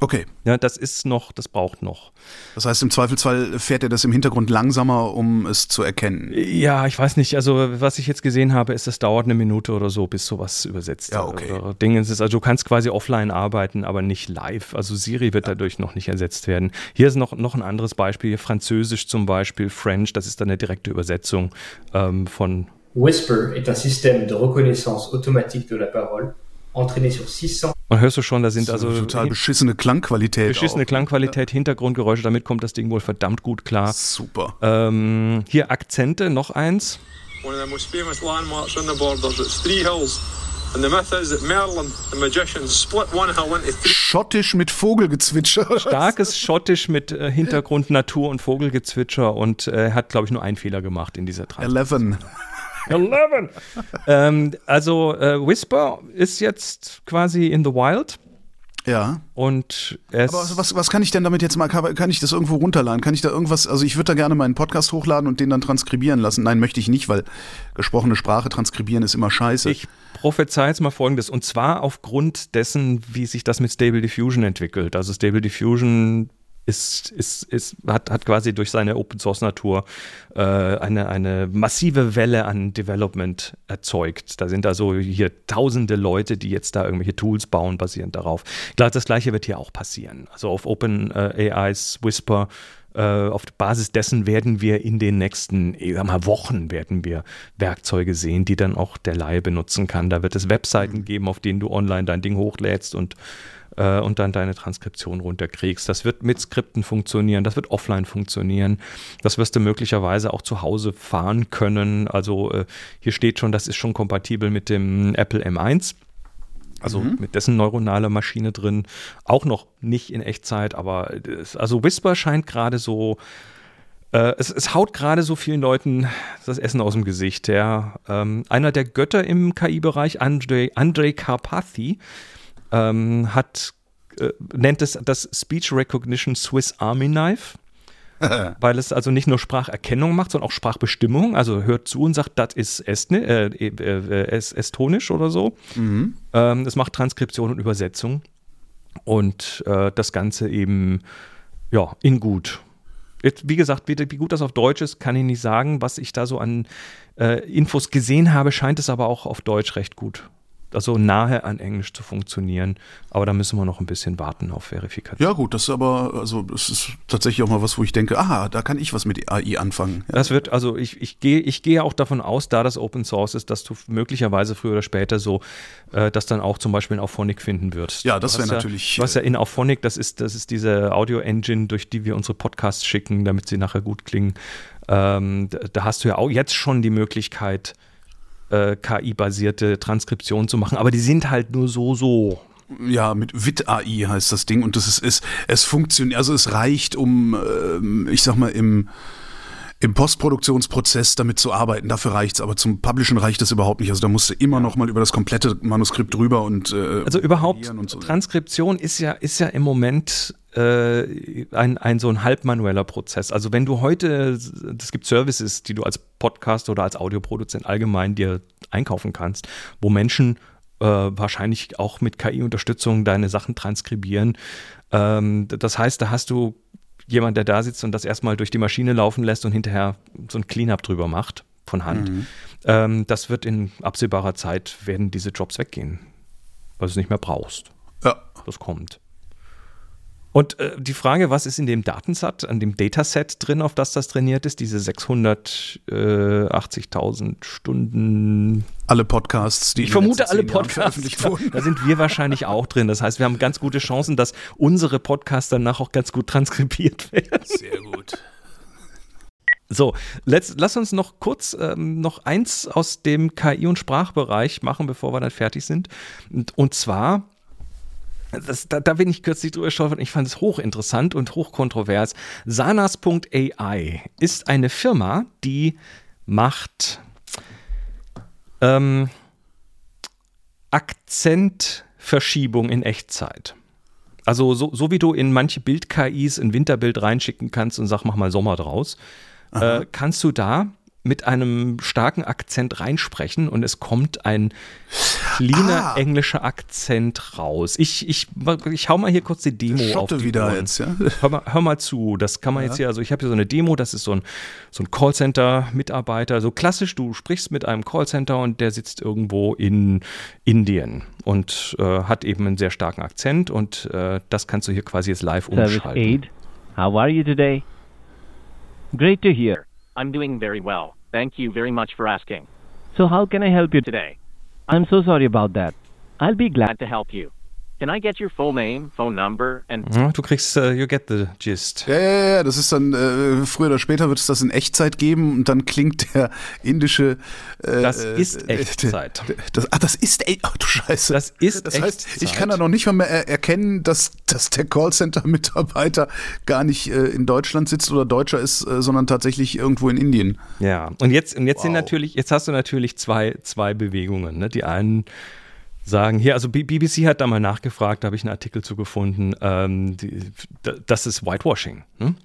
Okay. Ja, das ist noch, das braucht noch. Das heißt, im Zweifelsfall fährt er das im Hintergrund langsamer, um es zu erkennen. Ja, ich weiß nicht. Also, was ich jetzt gesehen habe, ist, das dauert eine Minute oder so, bis sowas übersetzt ja, okay. Dinge ist. Also, du kannst quasi offline arbeiten, aber nicht live. Also, Siri wird ja. dadurch noch nicht ersetzt werden. Hier ist noch, noch ein anderes Beispiel. Französisch zum Beispiel, French, das ist dann eine direkte Übersetzung ähm, von. Whisper est un système de reconnaissance automatique de la parole entraîné sur 600 man hörst du schon, da sind also total beschissene Klangqualität. Beschissene auch. Klangqualität, Hintergrundgeräusche, damit kommt das Ding wohl verdammt gut klar. Super. Ähm, hier Akzente, noch eins. One of the most famous landmarks on the borders. It's three hills. And the myth is that Merlin, the magician, split one hill into three. Schottisch mit Vogelgezwitscher. [LAUGHS] Starkes Schottisch mit äh, Hintergrund Natur und Vogelgezwitscher und äh, hat, glaube ich, nur einen Fehler gemacht in dieser Transformation. Eleven. 11. ähm, also äh, Whisper ist jetzt quasi in the wild. Ja. Und es Aber was, was kann ich denn damit jetzt mal, kann ich das irgendwo runterladen? Kann ich da irgendwas, also ich würde da gerne meinen Podcast hochladen und den dann transkribieren lassen. Nein, möchte ich nicht, weil gesprochene Sprache transkribieren ist immer scheiße. Ich prophezei jetzt mal folgendes, und zwar aufgrund dessen, wie sich das mit Stable Diffusion entwickelt. Also Stable Diffusion ist, ist, ist, hat, hat quasi durch seine Open Source Natur äh, eine, eine massive Welle an Development erzeugt. Da sind also hier tausende Leute, die jetzt da irgendwelche Tools bauen, basierend darauf. Klar, das gleiche wird hier auch passieren. Also auf Open äh, AIs, Whisper, äh, auf Basis dessen werden wir in den nächsten mal, Wochen werden wir Werkzeuge sehen, die dann auch der Laie benutzen kann. Da wird es Webseiten mhm. geben, auf denen du online dein Ding hochlädst und äh, und dann deine Transkription runterkriegst. Das wird mit Skripten funktionieren, das wird offline funktionieren. Das wirst du möglicherweise auch zu Hause fahren können. Also äh, hier steht schon, das ist schon kompatibel mit dem Apple M1. Also mhm. mit dessen neuronaler Maschine drin. Auch noch nicht in Echtzeit, aber also Whisper scheint gerade so. Äh, es, es, haut gerade so vielen Leuten das Essen aus dem Gesicht. Ja. Ähm, einer der Götter im KI-Bereich, Andrei, Andrei Karpathy, ähm, hat, äh, nennt es das Speech Recognition Swiss Army Knife. [LAUGHS] weil es also nicht nur Spracherkennung macht, sondern auch Sprachbestimmung. Also hört zu und sagt, das ist Estne, äh, äh, äh Estonisch oder so. Mhm. Ähm, es macht Transkription und Übersetzung. Und äh, das Ganze eben ja, in gut. Jetzt, wie gesagt, wie, wie, gut das auf Deutsch ist, kann ich nicht sagen. Was ich da so an äh, Infos gesehen habe, scheint es aber auch auf Deutsch recht gut also nahe an Englisch zu funktionieren. Aber da müssen wir noch ein bisschen warten auf Verifikation. Ja, gut, das ist aber, also das ist tatsächlich auch mal was, wo ich denke, aha, da kann ich was mit AI anfangen. Ja. Das wird, also ich, ich gehe ich gehe auch davon aus, da das Open Source ist, dass du möglicherweise früher oder später so äh, das dann auch zum Beispiel in Auphonic finden wirst. Ja, das wäre natürlich. Was ja in Auphonic, das ist, das ist diese Audio-Engine, durch die wir unsere Podcasts schicken, damit sie nachher gut klingen. Ähm, da hast du ja auch jetzt schon die Möglichkeit, äh, KI-basierte Transkription zu machen, aber die sind halt nur so, so. Ja, mit WIT-AI heißt das Ding und das ist, ist es funktioniert, also es reicht, um, äh, ich sag mal, im im Postproduktionsprozess damit zu arbeiten, dafür reicht es, aber zum Publishen reicht es überhaupt nicht. Also da musst du immer noch mal über das komplette Manuskript drüber und äh, Also überhaupt, so. Transkription ist ja, ist ja im Moment äh, ein, ein so ein halbmanueller Prozess. Also wenn du heute, es gibt Services, die du als Podcast oder als Audioproduzent allgemein dir einkaufen kannst, wo Menschen äh, wahrscheinlich auch mit KI-Unterstützung deine Sachen transkribieren. Ähm, das heißt, da hast du jemand, der da sitzt und das erstmal durch die Maschine laufen lässt und hinterher so ein Cleanup drüber macht von Hand. Mhm. Ähm, das wird in absehbarer Zeit werden diese Jobs weggehen, weil du es nicht mehr brauchst. Ja. Das kommt. Und äh, die Frage, was ist in dem Datensat, an dem Dataset drin, auf das das trainiert ist, diese 680.000 Stunden. Alle Podcasts, die ich vermute, alle Podcasts veröffentlicht wurden. Da, da sind wir wahrscheinlich auch drin. Das heißt, wir haben ganz gute Chancen, dass unsere Podcasts danach auch ganz gut transkribiert [LAUGHS] werden. Sehr gut. So, let's, lass uns noch kurz ähm, noch eins aus dem KI- und Sprachbereich machen, bevor wir dann fertig sind. Und, und zwar das, da, da, bin ich kürzlich drüber gestolpert und ich fand es hochinteressant und hochkontrovers. Sanas.ai ist eine Firma, die macht ähm, Akzentverschiebung in Echtzeit. Also so, so wie du in manche Bild-KIs ein Winterbild reinschicken kannst und sag, mach mal Sommer draus, äh, kannst du da mit einem starken Akzent reinsprechen und es kommt ein cleaner ah. englischer Akzent raus. Ich, ich, ich hau mal hier kurz die Demo Schotte auf die wieder Ohren. jetzt, ja? Hör mal, hör mal zu, das kann man ja. jetzt hier, also ich habe hier so eine Demo, das ist so ein, so ein Callcenter-Mitarbeiter, so klassisch, du sprichst mit einem Callcenter und der sitzt irgendwo in Indien und äh, hat eben einen sehr starken Akzent und äh, das kannst du hier quasi jetzt live umschalten. Service Aid, how are you today? Great to hear. I'm doing very well. Thank you very much for asking. So how can I help you today? I'm so sorry about that. I'll be glad to help you. Can I get your full name, phone number and ja, du kriegst uh, you get the gist. Ja, ja, ja, das ist dann äh, früher oder später wird es das in Echtzeit geben und dann klingt der indische äh, Das ist äh, Echtzeit. Das, ach, das ist Ach oh, du Scheiße. Das ist Das heißt, Echtzeit. ich kann da noch nicht mal mehr erkennen, dass, dass der Callcenter Mitarbeiter gar nicht äh, in Deutschland sitzt oder Deutscher ist, äh, sondern tatsächlich irgendwo in Indien. Ja, und jetzt und jetzt wow. sind natürlich jetzt hast du natürlich zwei zwei Bewegungen, ne? Die einen sagen, hier, also BBC hat da mal nachgefragt, da habe ich einen Artikel zu gefunden, ähm, die, das ist Whitewashing. Hm?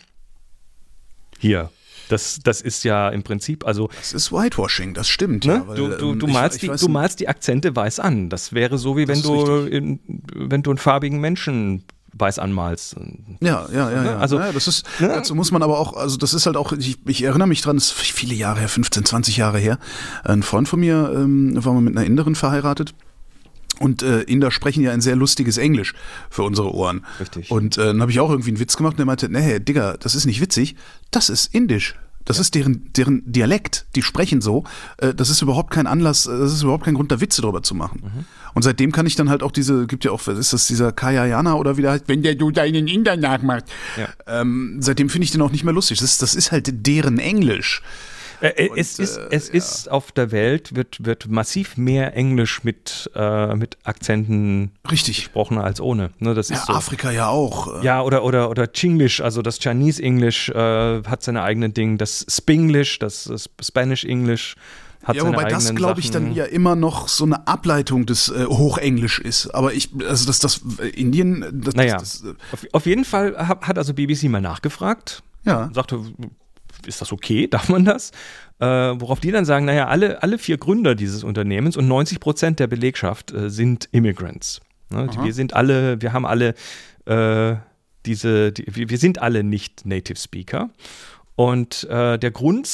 Hier, das, das ist ja im Prinzip, also. Das ist Whitewashing, das stimmt. Ne? Ja, weil, du, du, du, ähm, malst ich, die, du malst die Akzente weiß an. Das wäre so, wie wenn du, in, wenn du einen farbigen Menschen weiß anmalst. Ja, ja, ja, ne? ja. Also, ja, das ist, ne? dazu muss man aber auch, also das ist halt auch, ich, ich erinnere mich dran, das ist viele Jahre her, 15, 20 Jahre her. Ein Freund von mir ähm, war mal mit einer Inderin verheiratet. Und äh, Inder sprechen ja ein sehr lustiges Englisch für unsere Ohren. Richtig. Und äh, dann habe ich auch irgendwie einen Witz gemacht und der meinte, nee, Digga, das ist nicht witzig, das ist Indisch. Das ja. ist deren, deren Dialekt, die sprechen so. Äh, das ist überhaupt kein Anlass, äh, das ist überhaupt kein Grund, da Witze drüber zu machen. Mhm. Und seitdem kann ich dann halt auch diese, gibt ja auch, was ist das, dieser Kayayana oder wie der heißt, wenn der du deinen Inder nachmacht. Ja. Ähm, seitdem finde ich den auch nicht mehr lustig. Das, das ist halt deren Englisch. Äh, es und, ist, äh, es ja. ist auf der Welt, wird, wird massiv mehr Englisch mit, äh, mit Akzenten Richtig. gesprochen als ohne. Ne, das ist ja, so. Afrika ja auch. Äh. Ja, oder, oder, oder Chinglish, also das Chinese English äh, hat seine eigenen Dinge. Das Spanglish, das Spanish English hat ja, wobei das, glaube ich, dann ja immer noch so eine Ableitung des äh, Hochenglisch ist. Aber ich, also das, das äh, Indien, das, naja, das, das, äh auf, auf, jeden Fall hat also BBC mal nachgefragt. Ja. Sagte, ist das okay? [LAUGHS] Darf man das? Äh, worauf die dann sagen, naja, alle, alle vier Gründer dieses Unternehmens und 90 Prozent der Belegschaft äh, sind Immigrants. Ne? Wir sind alle, wir haben alle äh, diese, die, wir sind alle nicht Native Speaker. Und äh, der Grund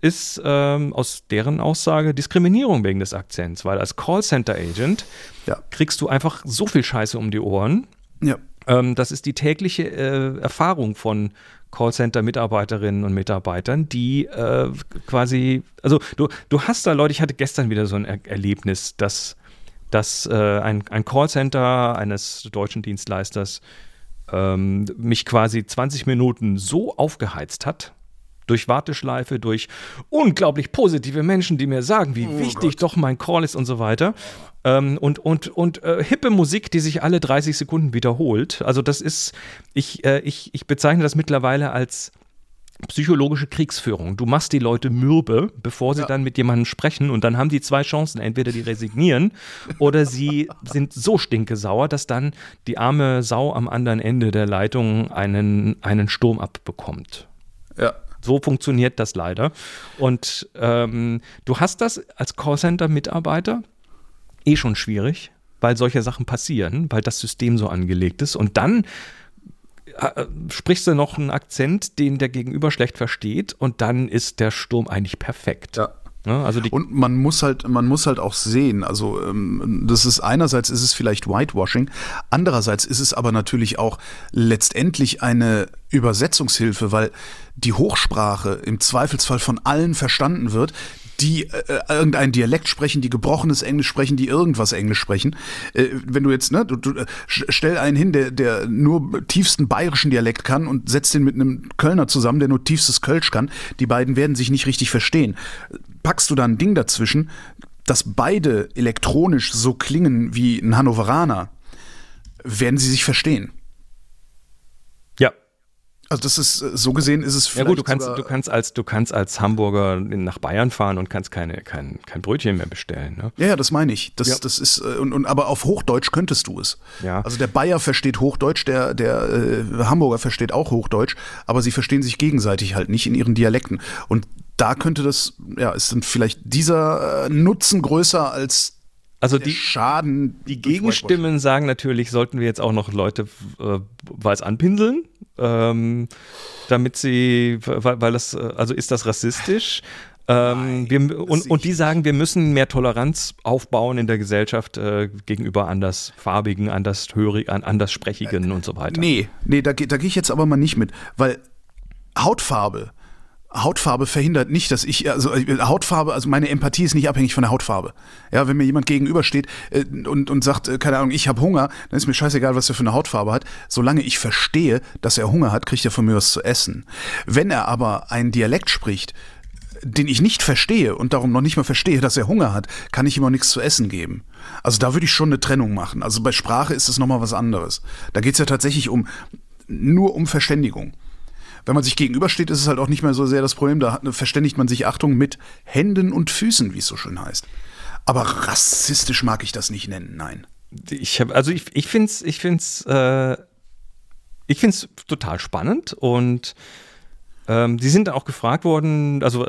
ist ähm, aus deren Aussage Diskriminierung wegen des Akzents, weil als Callcenter-Agent ja. kriegst du einfach so viel Scheiße um die Ohren. Ja. Ähm, das ist die tägliche äh, Erfahrung von Callcenter-Mitarbeiterinnen und Mitarbeitern, die äh, quasi, also du, du hast da Leute, ich hatte gestern wieder so ein er Erlebnis, dass, dass äh, ein, ein Callcenter eines deutschen Dienstleisters ähm, mich quasi 20 Minuten so aufgeheizt hat, durch Warteschleife, durch unglaublich positive Menschen, die mir sagen, wie oh wichtig Gott. doch mein Call ist und so weiter. Ähm, und und, und äh, hippe Musik, die sich alle 30 Sekunden wiederholt. Also das ist, ich, äh, ich, ich bezeichne das mittlerweile als psychologische Kriegsführung. Du machst die Leute mürbe, bevor sie ja. dann mit jemandem sprechen und dann haben die zwei Chancen. Entweder die resignieren [LAUGHS] oder sie sind so stinkesauer, dass dann die arme Sau am anderen Ende der Leitung einen, einen Sturm abbekommt. Ja. So funktioniert das leider. Und ähm, du hast das als Callcenter-Mitarbeiter eh schon schwierig, weil solche Sachen passieren, weil das System so angelegt ist. Und dann äh, sprichst du noch einen Akzent, den der Gegenüber schlecht versteht, und dann ist der Sturm eigentlich perfekt. Ja. Ne? Also und man muss halt, man muss halt auch sehen, also ähm, das ist einerseits ist es vielleicht Whitewashing, andererseits ist es aber natürlich auch letztendlich eine Übersetzungshilfe, weil die Hochsprache im Zweifelsfall von allen verstanden wird, die äh, irgendein Dialekt sprechen, die gebrochenes Englisch sprechen, die irgendwas Englisch sprechen. Äh, wenn du jetzt, ne, du, du äh, stell einen hin, der, der nur tiefsten bayerischen Dialekt kann und setzt den mit einem Kölner zusammen, der nur tiefstes Kölsch kann, die beiden werden sich nicht richtig verstehen. Packst du da ein Ding dazwischen, dass beide elektronisch so klingen wie ein Hannoveraner, werden sie sich verstehen. Also das ist so gesehen ist es Ja gut, du kannst du kannst als du kannst als Hamburger nach Bayern fahren und kannst keine kein, kein Brötchen mehr bestellen, ne? Ja, ja, das meine ich. Das, ja. das ist äh, und, und aber auf Hochdeutsch könntest du es. Ja. Also der Bayer versteht Hochdeutsch, der der äh, Hamburger versteht auch Hochdeutsch, aber sie verstehen sich gegenseitig halt nicht in ihren Dialekten und da könnte das ja, ist dann vielleicht dieser äh, Nutzen größer als also die Schaden. Die Gegenstimmen sagen natürlich, sollten wir jetzt auch noch Leute äh, weiß anpinseln, ähm, damit sie, weil, weil das, äh, also ist das rassistisch? Ähm, Nein, wir, und, und, die sagen, wir müssen mehr Toleranz aufbauen in der Gesellschaft äh, gegenüber andersfarbigen, andershörigen, anderssprechigen äh, und so weiter. Nee, nee, da, da gehe ich jetzt aber mal nicht mit, weil Hautfarbe Hautfarbe verhindert nicht, dass ich, also äh, Hautfarbe, also meine Empathie ist nicht abhängig von der Hautfarbe. Ja, wenn mir jemand gegenübersteht äh, und, und sagt, äh, keine Ahnung, ich habe Hunger, dann ist mir scheißegal, was er für eine Hautfarbe hat. Solange ich verstehe, dass er Hunger hat, kriegt er von mir was zu essen. Wenn er aber einen Dialekt spricht, den ich nicht verstehe und darum noch nicht mal verstehe, dass er Hunger hat, kann ich ihm auch nichts zu essen geben. Also da würde ich schon eine Trennung machen. Also bei Sprache ist es nochmal was anderes. Da geht es ja tatsächlich um nur um Verständigung wenn man sich gegenübersteht, ist es halt auch nicht mehr so sehr das Problem. Da verständigt man sich, Achtung, mit Händen und Füßen, wie es so schön heißt. Aber rassistisch mag ich das nicht nennen, nein. Ich habe, also ich, ich finde es, ich finde es, äh, ich finde es total spannend und ähm, Sie sind auch gefragt worden, also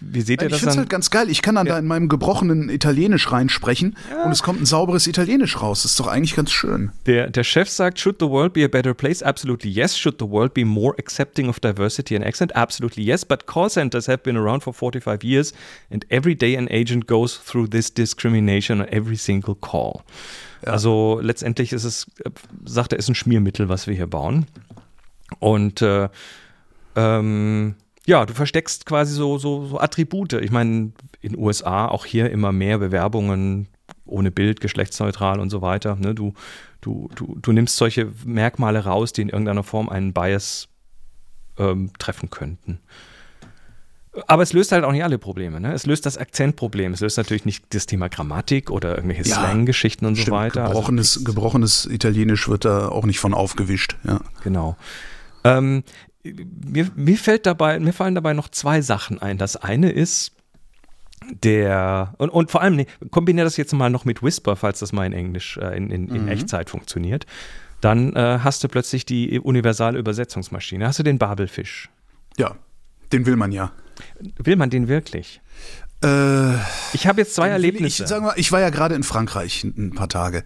wie seht ihr ich das? Ich finde es halt ganz geil. Ich kann dann ja. da in meinem gebrochenen Italienisch reinsprechen ja. und es kommt ein sauberes Italienisch raus. Das ist doch eigentlich ganz schön. Der, der Chef sagt, should the world be a better place? Absolutely yes. Should the world be more accepting of diversity and accent? Absolutely yes. But call centers have been around for 45 years and every day an agent goes through this discrimination on every single call. Ja. Also letztendlich ist es, sagt er, ist ein Schmiermittel, was wir hier bauen. Und äh, ähm, ja, du versteckst quasi so, so, so Attribute. Ich meine, in den USA auch hier immer mehr Bewerbungen ohne Bild, geschlechtsneutral und so weiter. Ne? Du, du, du, du nimmst solche Merkmale raus, die in irgendeiner Form einen Bias ähm, treffen könnten. Aber es löst halt auch nicht alle Probleme. Ne? Es löst das Akzentproblem. Es löst natürlich nicht das Thema Grammatik oder irgendwelche ja, Slang-Geschichten und stimmt, so weiter. Also gebrochenes, also, gebrochenes Italienisch wird da auch nicht von aufgewischt. Ja. Genau. Ähm, mir, mir, fällt dabei, mir fallen dabei noch zwei Sachen ein. Das eine ist der, und, und vor allem, nee, kombiniere das jetzt mal noch mit Whisper, falls das mal in Englisch, äh, in, in, in mhm. Echtzeit funktioniert. Dann äh, hast du plötzlich die universale Übersetzungsmaschine. Hast du den Babelfisch? Ja, den will man ja. Will man den wirklich? Äh, ich habe jetzt zwei Erlebnisse. Ich, sag mal, ich war ja gerade in Frankreich ein paar Tage.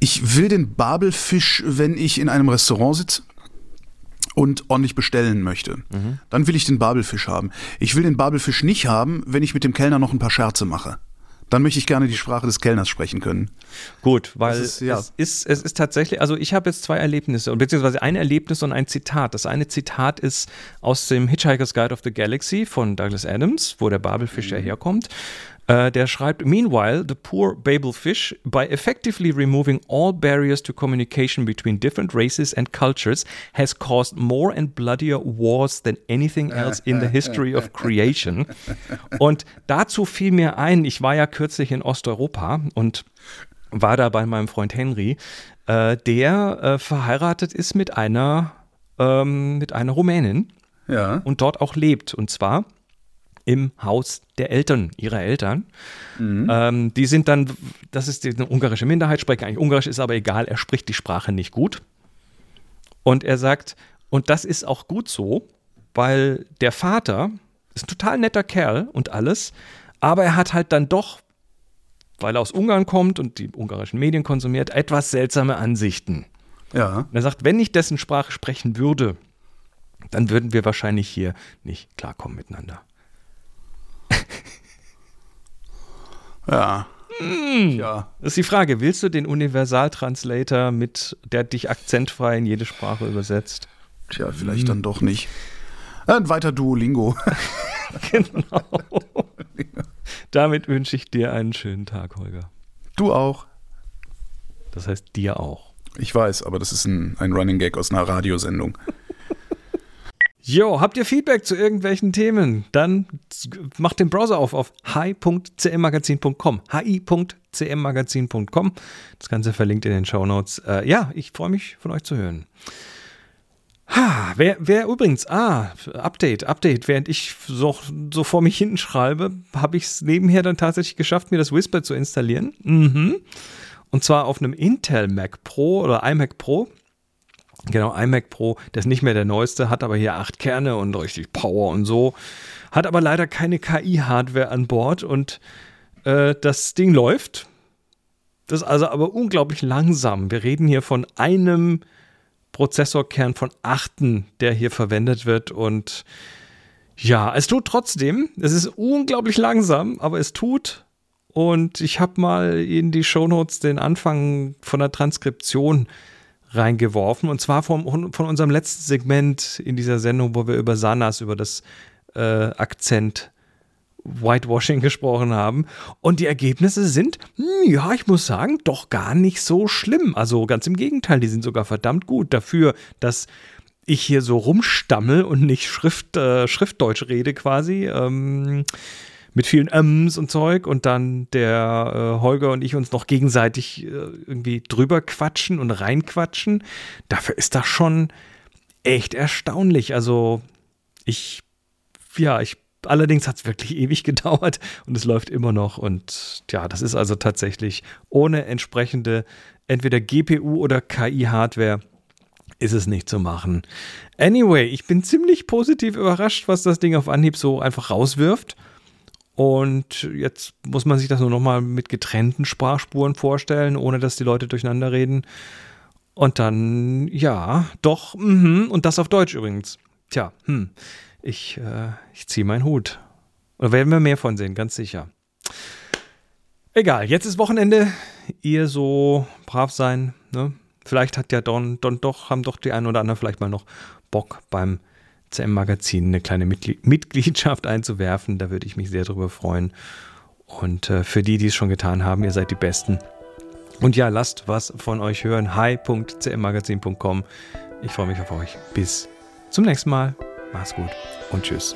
Ich will den Babelfisch, wenn ich in einem Restaurant sitze und ordentlich bestellen möchte. Mhm. Dann will ich den Babelfisch haben. Ich will den Babelfisch nicht haben, wenn ich mit dem Kellner noch ein paar Scherze mache dann möchte ich gerne die Sprache des Kellners sprechen können. Gut, weil ist, ja. es, ist, es ist tatsächlich, also ich habe jetzt zwei Erlebnisse, beziehungsweise ein Erlebnis und ein Zitat. Das eine Zitat ist aus dem Hitchhiker's Guide of the Galaxy von Douglas Adams, wo der Babelfisch mhm. herkommt. Äh, der schreibt, Meanwhile, the poor Babelfish, by effectively removing all barriers to communication between different races and cultures, has caused more and bloodier wars than anything else in the history of creation. [LAUGHS] Und dazu fiel mir ein, ich war ja kürzlich in Osteuropa und war da bei meinem Freund Henry, äh, der äh, verheiratet ist mit einer, ähm, mit einer Rumänin ja. und dort auch lebt. Und zwar im Haus der Eltern, ihrer Eltern. Mhm. Ähm, die sind dann, das ist eine ungarische Minderheit, sprechen eigentlich Ungarisch, ist aber egal, er spricht die Sprache nicht gut. Und er sagt, und das ist auch gut so, weil der Vater ist ein total netter Kerl und alles, aber er hat halt dann doch, weil er aus Ungarn kommt und die ungarischen Medien konsumiert, etwas seltsame Ansichten. Ja. Und er sagt, wenn ich dessen Sprache sprechen würde, dann würden wir wahrscheinlich hier nicht klarkommen miteinander. Ja. Hm. Ja. Das ist die Frage, willst du den Universaltranslator mit, der dich akzentfrei in jede Sprache übersetzt? Tja, vielleicht hm. dann doch nicht. Ein weiter Duolingo. [LAUGHS] genau. Damit wünsche ich dir einen schönen Tag, Holger. Du auch. Das heißt dir auch. Ich weiß, aber das ist ein, ein Running Gag aus einer Radiosendung. Jo, habt ihr Feedback zu irgendwelchen Themen? Dann macht den Browser auf auf hi.cmmagazin.com. hi.cmmagazin.com. Das Ganze verlinkt in den Show Notes. Äh, ja, ich freue mich von euch zu hören. Ha, wer, wer übrigens, ah, Update, Update, während ich so, so vor mich hinten schreibe, habe ich es nebenher dann tatsächlich geschafft, mir das Whisper zu installieren. Mhm. Und zwar auf einem Intel Mac Pro oder iMac Pro. Genau, iMac Pro, der ist nicht mehr der neueste, hat aber hier acht Kerne und richtig Power und so. Hat aber leider keine KI-Hardware an Bord und äh, das Ding läuft. Das ist also aber unglaublich langsam. Wir reden hier von einem Prozessorkern von achten, der hier verwendet wird und ja, es tut trotzdem. Es ist unglaublich langsam, aber es tut. Und ich habe mal in die Shownotes den Anfang von der Transkription reingeworfen. Und zwar vom, von unserem letzten Segment in dieser Sendung, wo wir über Sanas, über das äh, Akzent Whitewashing gesprochen haben. Und die Ergebnisse sind, hm, ja, ich muss sagen, doch gar nicht so schlimm. Also ganz im Gegenteil, die sind sogar verdammt gut dafür, dass ich hier so rumstammel und nicht Schrift, äh, Schriftdeutsch rede quasi. Ähm, mit vielen Ms und Zeug und dann der äh, Holger und ich uns noch gegenseitig äh, irgendwie drüber quatschen und reinquatschen. Dafür ist das schon echt erstaunlich. Also ich, ja, ich, allerdings hat es wirklich [LAUGHS] ewig gedauert und es läuft immer noch. Und ja, das ist also tatsächlich ohne entsprechende entweder GPU oder KI-Hardware ist es nicht zu machen. Anyway, ich bin ziemlich positiv überrascht, was das Ding auf Anhieb so einfach rauswirft. Und jetzt muss man sich das nur noch mal mit getrennten Sprachspuren vorstellen, ohne dass die Leute durcheinander reden. Und dann, ja, doch, mh, und das auf Deutsch übrigens. Tja, hm, ich, äh, ich ziehe meinen Hut. Da werden wir mehr von sehen, ganz sicher. Egal, jetzt ist Wochenende. Ihr so brav sein. Ne? Vielleicht hat ja Don, Don doch, haben doch die einen oder anderen vielleicht mal noch Bock beim CM-Magazin eine kleine Mitgliedschaft einzuwerfen. Da würde ich mich sehr drüber freuen. Und äh, für die, die es schon getan haben, ihr seid die Besten. Und ja, lasst was von euch hören. hi.cmmagazin.com. Ich freue mich auf euch. Bis zum nächsten Mal. Macht's gut und tschüss.